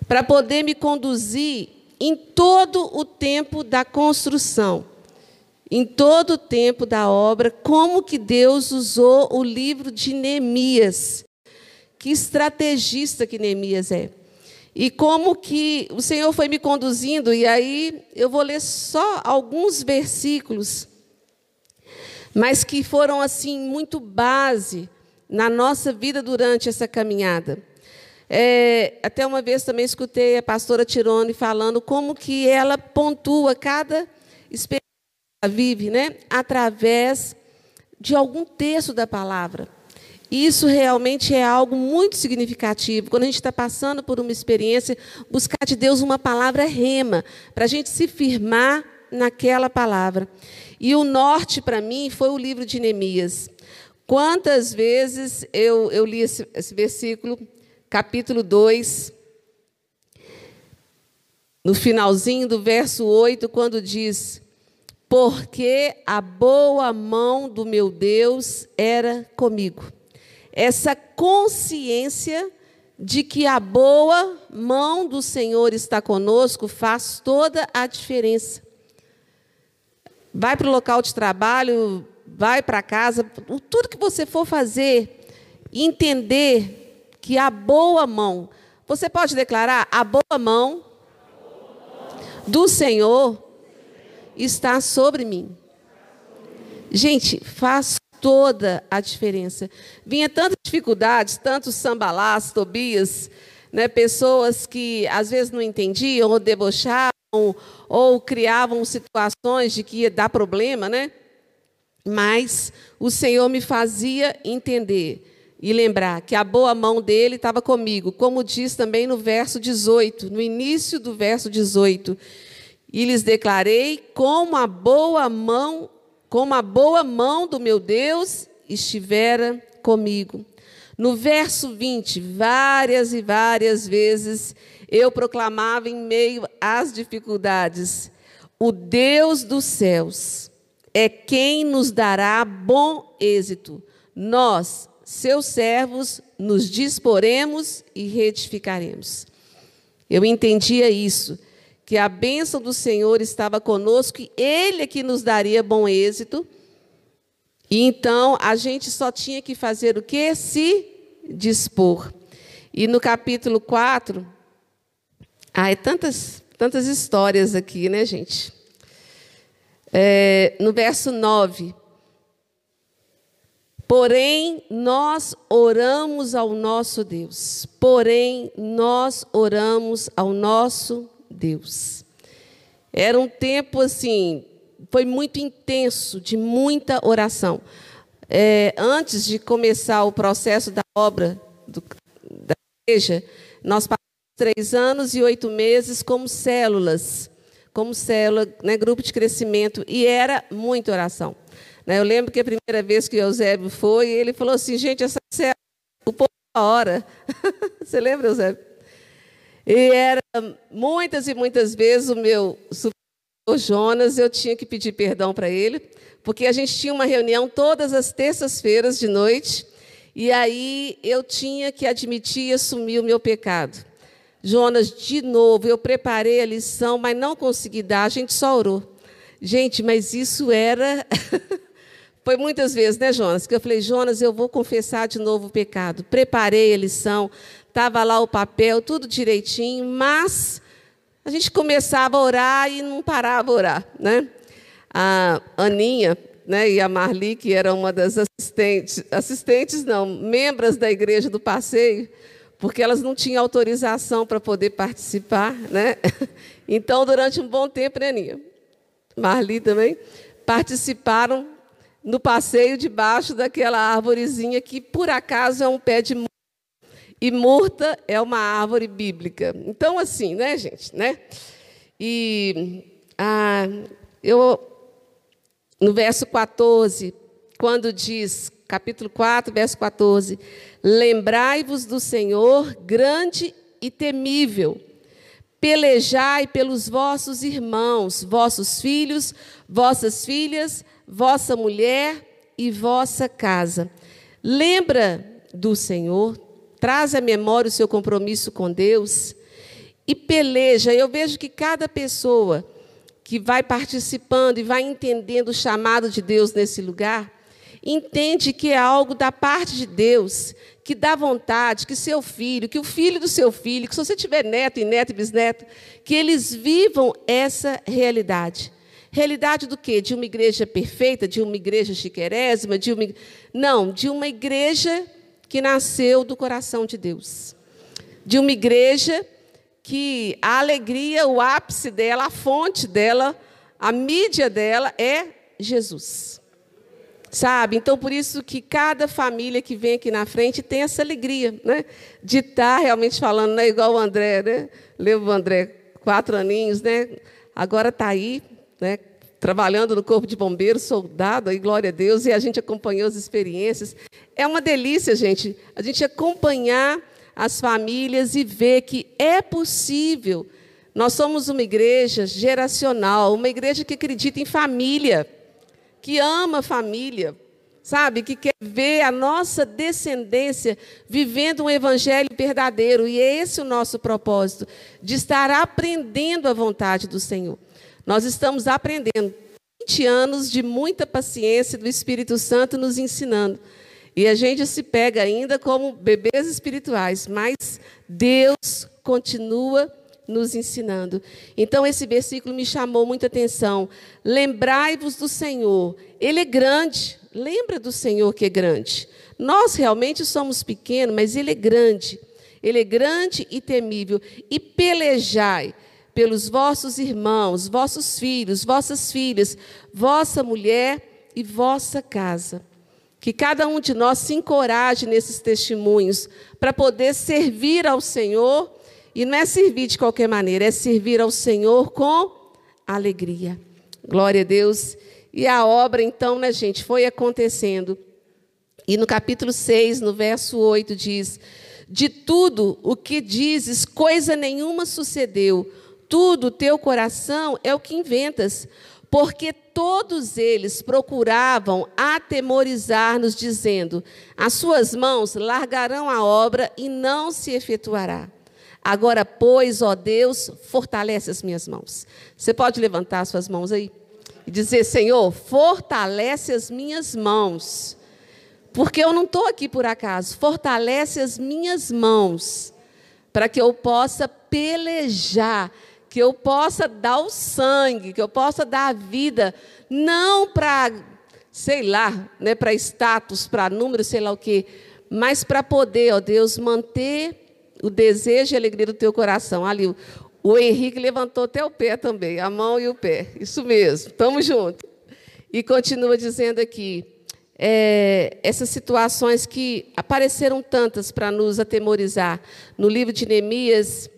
Para poder me conduzir em todo o tempo da construção, em todo o tempo da obra, como que Deus usou o livro de Neemias. Que estrategista que Neemias é. E como que o Senhor foi me conduzindo, e aí eu vou ler só alguns versículos mas que foram assim muito base na nossa vida durante essa caminhada. É, até uma vez também escutei a pastora Tirone falando como que ela pontua cada experiência que ela vive, né, através de algum texto da palavra. Isso realmente é algo muito significativo. Quando a gente está passando por uma experiência, buscar de Deus uma palavra rema, para a gente se firmar naquela palavra. E o norte para mim foi o livro de Neemias. Quantas vezes eu, eu li esse, esse versículo, capítulo 2, no finalzinho do verso 8, quando diz: Porque a boa mão do meu Deus era comigo. Essa consciência de que a boa mão do Senhor está conosco faz toda a diferença vai para o local de trabalho, vai para casa, tudo que você for fazer, entender que a boa mão, você pode declarar: a boa mão do Senhor está sobre mim. Gente, faz toda a diferença. Vinha tantas dificuldades, tantos sambalás, Tobias, né, pessoas que às vezes não entendiam ou debochavam, ou criavam situações de que ia dar problema, né? Mas o Senhor me fazia entender e lembrar que a boa mão dele estava comigo, como diz também no verso 18, no início do verso 18. E lhes declarei como a boa mão, como a boa mão do meu Deus estivera comigo. No verso 20, várias e várias vezes eu proclamava em meio às dificuldades: o Deus dos céus é quem nos dará bom êxito. Nós, seus servos, nos disporemos e retificaremos. Eu entendia isso, que a bênção do Senhor estava conosco e Ele é que nos daria bom êxito. E então a gente só tinha que fazer o que? Se dispor. E no capítulo 4, Ai, tantas, tantas histórias aqui, né, gente? É, no verso 9. Porém, nós oramos ao nosso Deus. Porém, nós oramos ao nosso Deus. Era um tempo assim, foi muito intenso, de muita oração. É, antes de começar o processo da obra do, da igreja, nós três anos e oito meses como células, como célula, né, grupo de crescimento, e era muita oração. Né, eu lembro que a primeira vez que o Eusébio foi, ele falou assim, gente, essa célula, o povo hora. Você lembra, Eusébio? E era muitas e muitas vezes o meu o Jonas, eu tinha que pedir perdão para ele, porque a gente tinha uma reunião todas as terças-feiras de noite, e aí eu tinha que admitir e assumir o meu pecado. Jonas, de novo, eu preparei a lição, mas não consegui dar, a gente só orou. Gente, mas isso era. Foi muitas vezes, né, Jonas? Que eu falei, Jonas, eu vou confessar de novo o pecado. Preparei a lição, estava lá o papel, tudo direitinho, mas a gente começava a orar e não parava a orar, né? A Aninha né, e a Marli, que era uma das assistentes, assistentes não, membros da igreja do passeio, porque elas não tinham autorização para poder participar, né? Então, durante um bom tempo, né, Aninha? Marli também, participaram no passeio debaixo daquela árvorezinha que, por acaso, é um pé de murta. E murta é uma árvore bíblica. Então, assim, né, gente? Né? E ah, eu, no verso 14, quando diz, capítulo 4, verso 14: Lembrai-vos do Senhor grande e temível pelejai pelos vossos irmãos, vossos filhos, vossas filhas, vossa mulher e vossa casa. Lembra do Senhor, traz à memória o seu compromisso com Deus e peleja. Eu vejo que cada pessoa que vai participando e vai entendendo o chamado de Deus nesse lugar, entende que é algo da parte de Deus, que dá vontade que seu filho, que o filho do seu filho, que se você tiver neto e neto e bisneto, que eles vivam essa realidade. Realidade do quê? De uma igreja perfeita, de uma igreja chiquerésima, de uma não, de uma igreja que nasceu do coração de Deus. De uma igreja que a alegria, o ápice dela, a fonte dela, a mídia dela é Jesus. Sabe? Então, por isso que cada família que vem aqui na frente tem essa alegria, né? De estar realmente falando, né? igual o André, né? Lembra o André, quatro aninhos, né? Agora está aí, né? Trabalhando no Corpo de Bombeiros, soldado, aí, glória a Deus, e a gente acompanhou as experiências. É uma delícia, gente, a gente acompanhar as famílias e ver que é possível. Nós somos uma igreja geracional, uma igreja que acredita em família que ama a família, sabe? Que quer ver a nossa descendência vivendo um evangelho verdadeiro. E é esse o nosso propósito, de estar aprendendo a vontade do Senhor. Nós estamos aprendendo 20 anos de muita paciência do Espírito Santo nos ensinando. E a gente se pega ainda como bebês espirituais, mas Deus continua nos ensinando. Então, esse versículo me chamou muita atenção. Lembrai-vos do Senhor, Ele é grande. Lembra do Senhor que é grande. Nós realmente somos pequenos, mas Ele é grande. Ele é grande e temível. E pelejai pelos vossos irmãos, vossos filhos, vossas filhas, vossa mulher e vossa casa. Que cada um de nós se encoraje nesses testemunhos para poder servir ao Senhor e não é servir de qualquer maneira, é servir ao Senhor com alegria. Glória a Deus. E a obra, então, né, gente, foi acontecendo. E no capítulo 6, no verso 8, diz: De tudo o que dizes, coisa nenhuma sucedeu. Tudo teu coração é o que inventas. Porque todos eles procuravam atemorizar-nos, dizendo: As suas mãos largarão a obra e não se efetuará. Agora, pois, ó Deus, fortalece as minhas mãos. Você pode levantar as suas mãos aí e dizer: Senhor, fortalece as minhas mãos. Porque eu não estou aqui por acaso. Fortalece as minhas mãos para que eu possa pelejar, que eu possa dar o sangue, que eu possa dar a vida, não para, sei lá, né, para status, para número, sei lá o quê, mas para poder, ó Deus, manter o desejo e a alegria do teu coração. Ali, o, Henrique levantou até o pé também, a mão e o pé. Isso mesmo, estamos juntos. E continua dizendo aqui, é, essas situações que apareceram tantas para nos atemorizar. No livro de Neemias,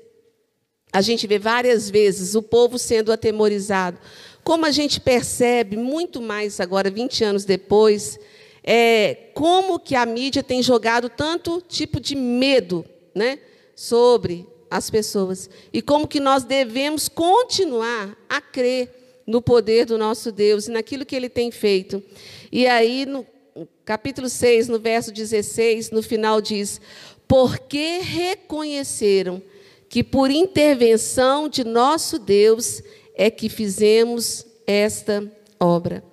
a gente vê várias vezes o povo sendo atemorizado. Como a gente percebe, muito mais agora, 20 anos depois, é, como que a mídia tem jogado tanto tipo de medo, né? Sobre as pessoas e como que nós devemos continuar a crer no poder do nosso Deus e naquilo que ele tem feito. E aí no capítulo 6, no verso 16, no final diz: "Porque reconheceram que por intervenção de nosso Deus é que fizemos esta obra."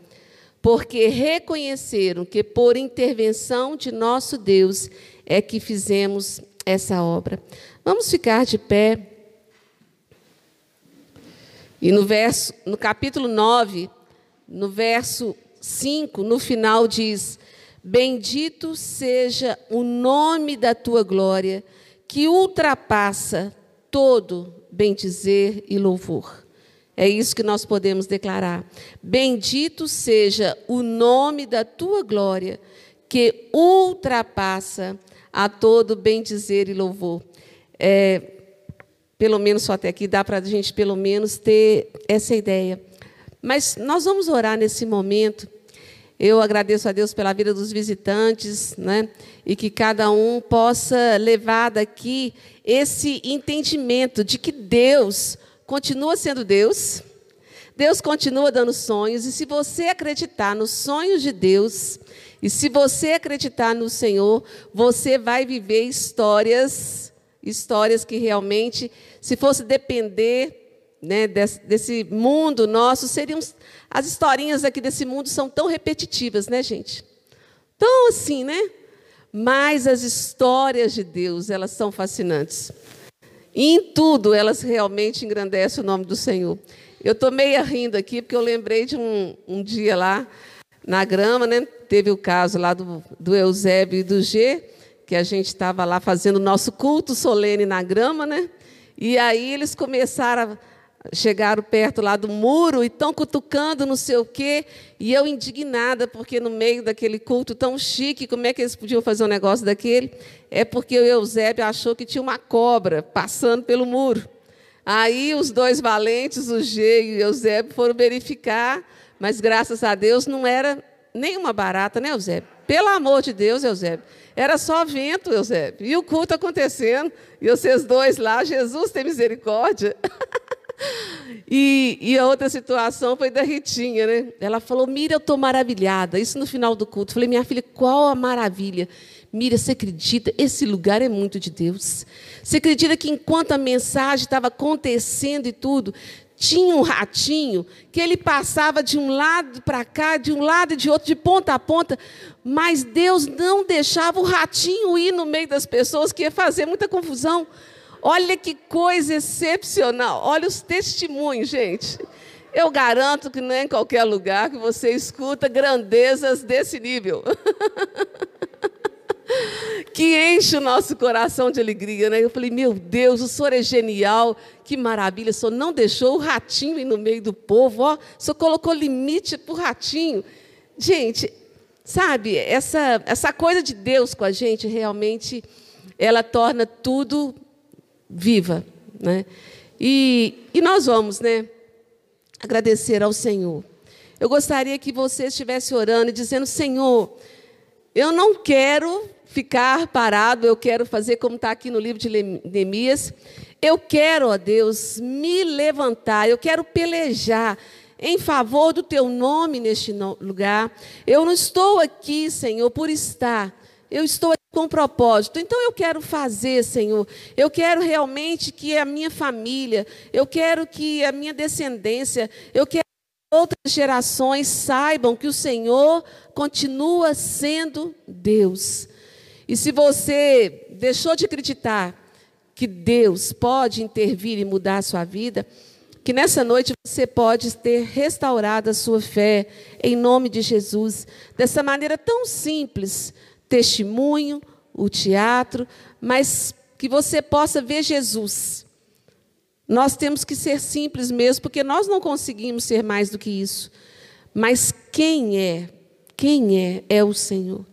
porque reconheceram que por intervenção de nosso Deus é que fizemos essa obra. Vamos ficar de pé. E no verso, no capítulo 9, no verso 5, no final diz: Bendito seja o nome da tua glória, que ultrapassa todo bendizer e louvor. É isso que nós podemos declarar. Bendito seja o nome da tua glória, que ultrapassa a todo bendizer e louvor. É, pelo menos só até aqui dá para a gente, pelo menos, ter essa ideia. Mas nós vamos orar nesse momento. Eu agradeço a Deus pela vida dos visitantes, né? E que cada um possa levar daqui esse entendimento de que Deus continua sendo Deus, Deus continua dando sonhos, e se você acreditar nos sonhos de Deus, e se você acreditar no Senhor, você vai viver histórias, histórias que realmente, se fosse depender né, desse, desse, mundo nosso, seriam as historinhas aqui desse mundo são tão repetitivas, né, gente? Tão assim, né? Mas as histórias de Deus, elas são fascinantes. Em tudo elas realmente engrandecem o nome do Senhor. Eu estou meio rindo aqui, porque eu lembrei de um, um dia lá na grama, né? Teve o caso lá do, do Eusébio e do G, que a gente estava lá fazendo o nosso culto solene na grama, né? E aí eles começaram a chegaram perto lá do muro e estão cutucando não sei o quê, e eu indignada, porque no meio daquele culto tão chique, como é que eles podiam fazer um negócio daquele? É porque o Eusébio achou que tinha uma cobra passando pelo muro. Aí os dois valentes, o G e o Eusébio, foram verificar, mas graças a Deus não era nenhuma barata, né, Eusébio? Pelo amor de Deus, Eusébio. Era só vento, Eusébio. E o culto acontecendo, e vocês dois lá, Jesus tem misericórdia. E, e, a outra situação foi da Ritinha, né? Ela falou: Mira, eu estou maravilhada. Isso no final do culto. falei: Minha filha, qual a maravilha? Mira, você acredita? Esse lugar é muito de Deus. Você acredita que enquanto a mensagem estava acontecendo e tudo, tinha um ratinho que ele passava de um lado para cá, de um lado e de outro, de ponta a ponta, mas Deus não deixava o ratinho ir no meio das pessoas, que ia fazer muita confusão. Olha que coisa excepcional. Olha os testemunhos, gente. Eu garanto que não é em qualquer lugar que você escuta grandezas desse nível. que enche o nosso coração de alegria, né? Eu falei, meu Deus, o senhor é genial, que maravilha, o senhor não deixou o ratinho ir no meio do povo, ó, o senhor colocou limite para o ratinho. Gente, sabe, essa, essa coisa de Deus com a gente realmente, ela torna tudo viva. Né? E, e nós vamos né, agradecer ao Senhor. Eu gostaria que você estivesse orando e dizendo: Senhor, eu não quero ficar parado, eu quero fazer como está aqui no livro de Neemias. Eu quero, ó Deus, me levantar, eu quero pelejar em favor do teu nome neste lugar. Eu não estou aqui, Senhor, por estar. Eu estou com propósito. Então eu quero fazer, Senhor. Eu quero realmente que a minha família, eu quero que a minha descendência, eu quero que outras gerações saibam que o Senhor continua sendo Deus. E se você deixou de acreditar que Deus pode intervir e mudar a sua vida, que nessa noite você pode ter restaurado a sua fé em nome de Jesus, dessa maneira tão simples, testemunho, o teatro, mas que você possa ver Jesus. Nós temos que ser simples mesmo, porque nós não conseguimos ser mais do que isso. Mas quem é? Quem é? É o Senhor.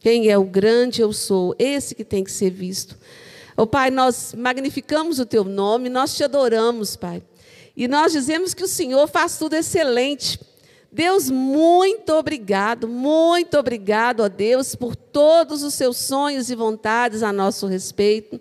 Quem é o grande eu sou, esse que tem que ser visto. Oh, Pai, nós magnificamos o teu nome, nós te adoramos, Pai. E nós dizemos que o Senhor faz tudo excelente. Deus, muito obrigado, muito obrigado a Deus por todos os seus sonhos e vontades a nosso respeito.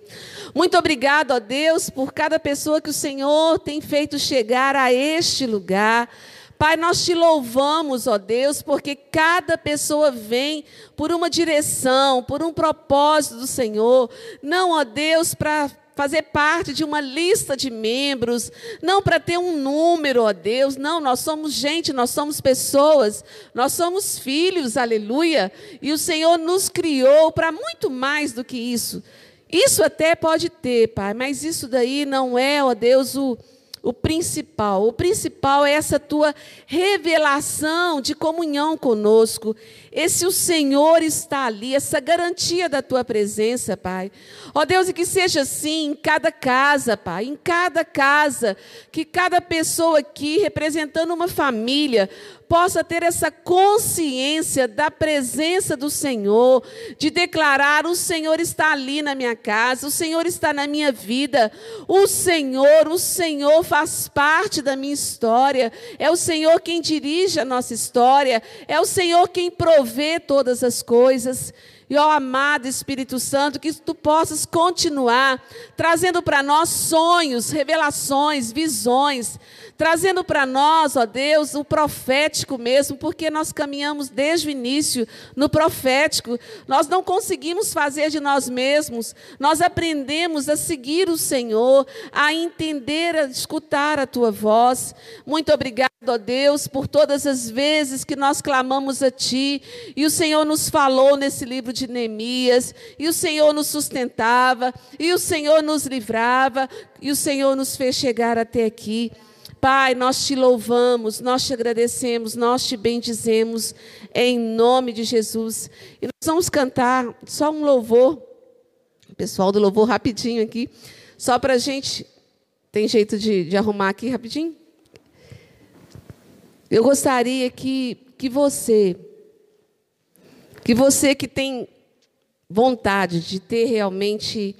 Muito obrigado a Deus por cada pessoa que o Senhor tem feito chegar a este lugar. Pai, nós te louvamos, ó Deus, porque cada pessoa vem por uma direção, por um propósito do Senhor. Não, ó Deus, para fazer parte de uma lista de membros, não para ter um número, ó Deus, não, nós somos gente, nós somos pessoas, nós somos filhos, aleluia, e o Senhor nos criou para muito mais do que isso. Isso até pode ter, Pai, mas isso daí não é, ó Deus, o o principal. O principal é essa tua revelação de comunhão conosco. Esse o Senhor está ali, essa garantia da tua presença, Pai. Ó Deus, e que seja assim em cada casa, Pai, em cada casa, que cada pessoa aqui representando uma família possa ter essa consciência da presença do Senhor, de declarar: o Senhor está ali na minha casa, o Senhor está na minha vida, o Senhor, o Senhor faz parte da minha história, é o Senhor quem dirige a nossa história, é o Senhor quem provê todas as coisas. E ó amado Espírito Santo, que tu possas continuar trazendo para nós sonhos, revelações, visões, trazendo para nós, ó Deus, o profético mesmo, porque nós caminhamos desde o início no profético. Nós não conseguimos fazer de nós mesmos, nós aprendemos a seguir o Senhor, a entender, a escutar a tua voz. Muito obrigado, ó Deus, por todas as vezes que nós clamamos a ti e o Senhor nos falou nesse livro de Neemias, e o Senhor nos sustentava, e o Senhor nos livrava, e o Senhor nos fez chegar até aqui. Pai, nós te louvamos, nós te agradecemos, nós te bendizemos, em nome de Jesus. E nós vamos cantar só um louvor, pessoal do louvor, rapidinho aqui, só para a gente. Tem jeito de, de arrumar aqui rapidinho? Eu gostaria que, que você, que você que tem vontade de ter realmente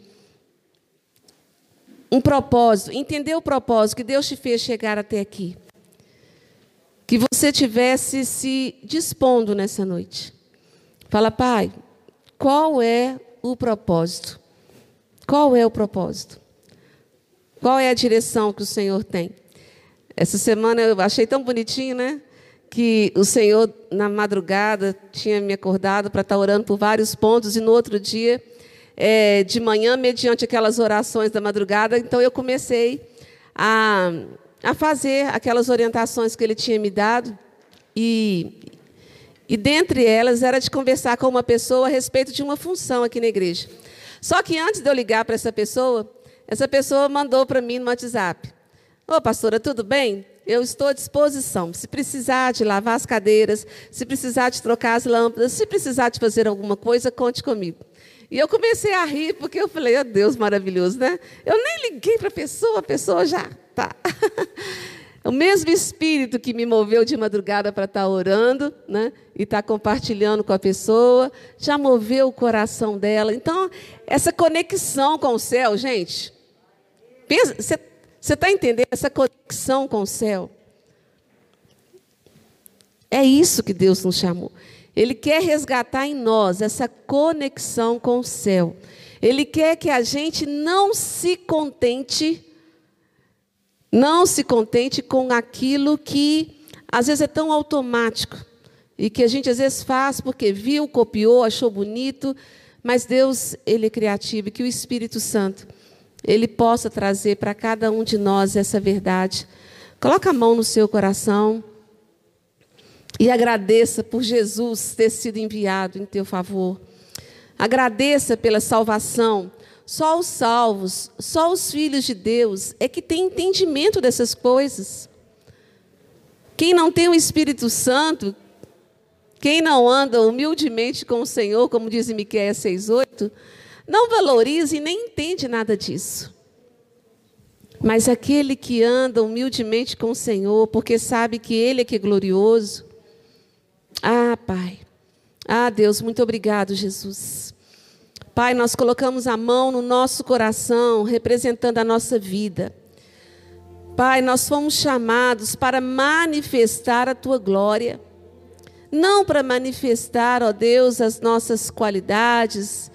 um propósito, entender o propósito que Deus te fez chegar até aqui. Que você tivesse se dispondo nessa noite. Fala, Pai, qual é o propósito? Qual é o propósito? Qual é a direção que o Senhor tem? Essa semana eu achei tão bonitinho, né? Que o Senhor, na madrugada, tinha me acordado para estar orando por vários pontos, e no outro dia é, de manhã, mediante aquelas orações da madrugada. Então, eu comecei a, a fazer aquelas orientações que ele tinha me dado. E, e dentre elas era de conversar com uma pessoa a respeito de uma função aqui na igreja. Só que antes de eu ligar para essa pessoa, essa pessoa mandou para mim no WhatsApp: Ô, pastora, tudo bem? Eu estou à disposição. Se precisar de lavar as cadeiras, se precisar de trocar as lâmpadas, se precisar de fazer alguma coisa, conte comigo. E eu comecei a rir, porque eu falei, oh Deus, maravilhoso, né? Eu nem liguei para a pessoa, a pessoa já tá. o mesmo espírito que me moveu de madrugada para estar tá orando, né? E estar tá compartilhando com a pessoa, já moveu o coração dela. Então, essa conexão com o céu, gente, você está entendendo essa conexão com o céu? É isso que Deus nos chamou. Ele quer resgatar em nós essa conexão com o céu. Ele quer que a gente não se contente, não se contente com aquilo que às vezes é tão automático e que a gente às vezes faz porque viu, copiou, achou bonito, mas Deus, ele é criativo e que o Espírito Santo ele possa trazer para cada um de nós essa verdade. Coloca a mão no seu coração. E agradeça por Jesus ter sido enviado em teu favor. Agradeça pela salvação. Só os salvos, só os filhos de Deus é que têm entendimento dessas coisas. Quem não tem o Espírito Santo, quem não anda humildemente com o Senhor, como diz em Miqueias 6:8, não valoriza e nem entende nada disso. Mas aquele que anda humildemente com o Senhor, porque sabe que Ele é que é glorioso, ah, Pai. Ah, Deus, muito obrigado, Jesus. Pai, nós colocamos a mão no nosso coração, representando a nossa vida. Pai, nós fomos chamados para manifestar a tua glória. Não para manifestar, ó Deus, as nossas qualidades,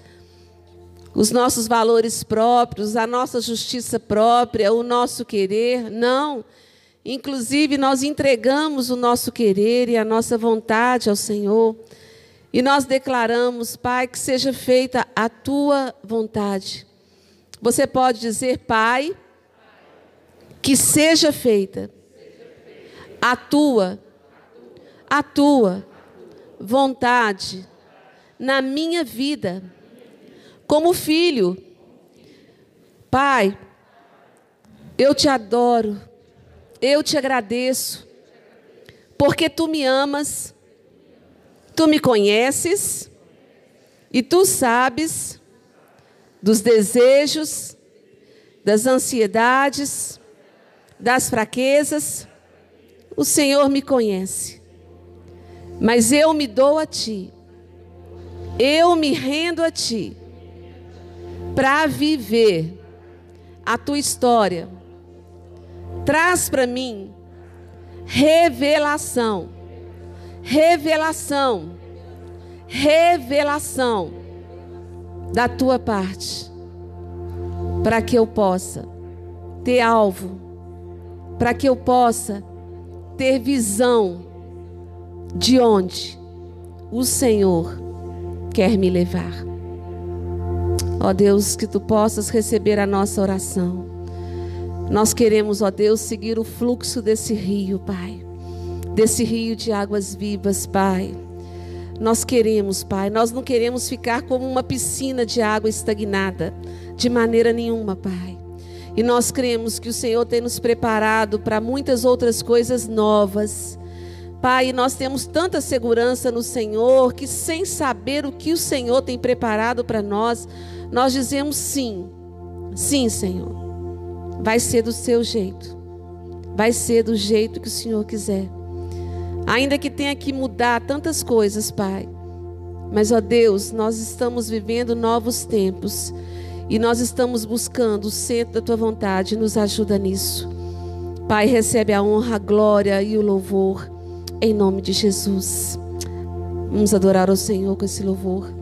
os nossos valores próprios, a nossa justiça própria, o nosso querer. Não. Inclusive, nós entregamos o nosso querer e a nossa vontade ao Senhor. E nós declaramos, Pai, que seja feita a tua vontade. Você pode dizer, Pai, que seja feita a tua, a tua vontade na minha vida, como filho. Pai, eu te adoro, eu te agradeço, porque tu me amas, tu me conheces e tu sabes dos desejos, das ansiedades, das fraquezas. O Senhor me conhece, mas eu me dou a Ti, eu me rendo a Ti, para viver a Tua história. Traz para mim revelação, revelação, revelação da tua parte, para que eu possa ter alvo, para que eu possa ter visão de onde o Senhor quer me levar. Ó Deus, que tu possas receber a nossa oração. Nós queremos, ó Deus, seguir o fluxo desse rio, Pai. Desse rio de águas vivas, Pai nós queremos, Pai, nós não queremos ficar como uma piscina de água estagnada, de maneira nenhuma, Pai. E nós cremos que o Senhor tem nos preparado para muitas outras coisas novas. Pai, nós temos tanta segurança no Senhor que, sem saber o que o Senhor tem preparado para nós, nós dizemos sim. Sim, Senhor. Vai ser do seu jeito. Vai ser do jeito que o Senhor quiser. Ainda que tenha que mudar tantas coisas, Pai. Mas, ó Deus, nós estamos vivendo novos tempos e nós estamos buscando o centro da tua vontade. Nos ajuda nisso. Pai, recebe a honra, a glória e o louvor em nome de Jesus. Vamos adorar o Senhor com esse louvor.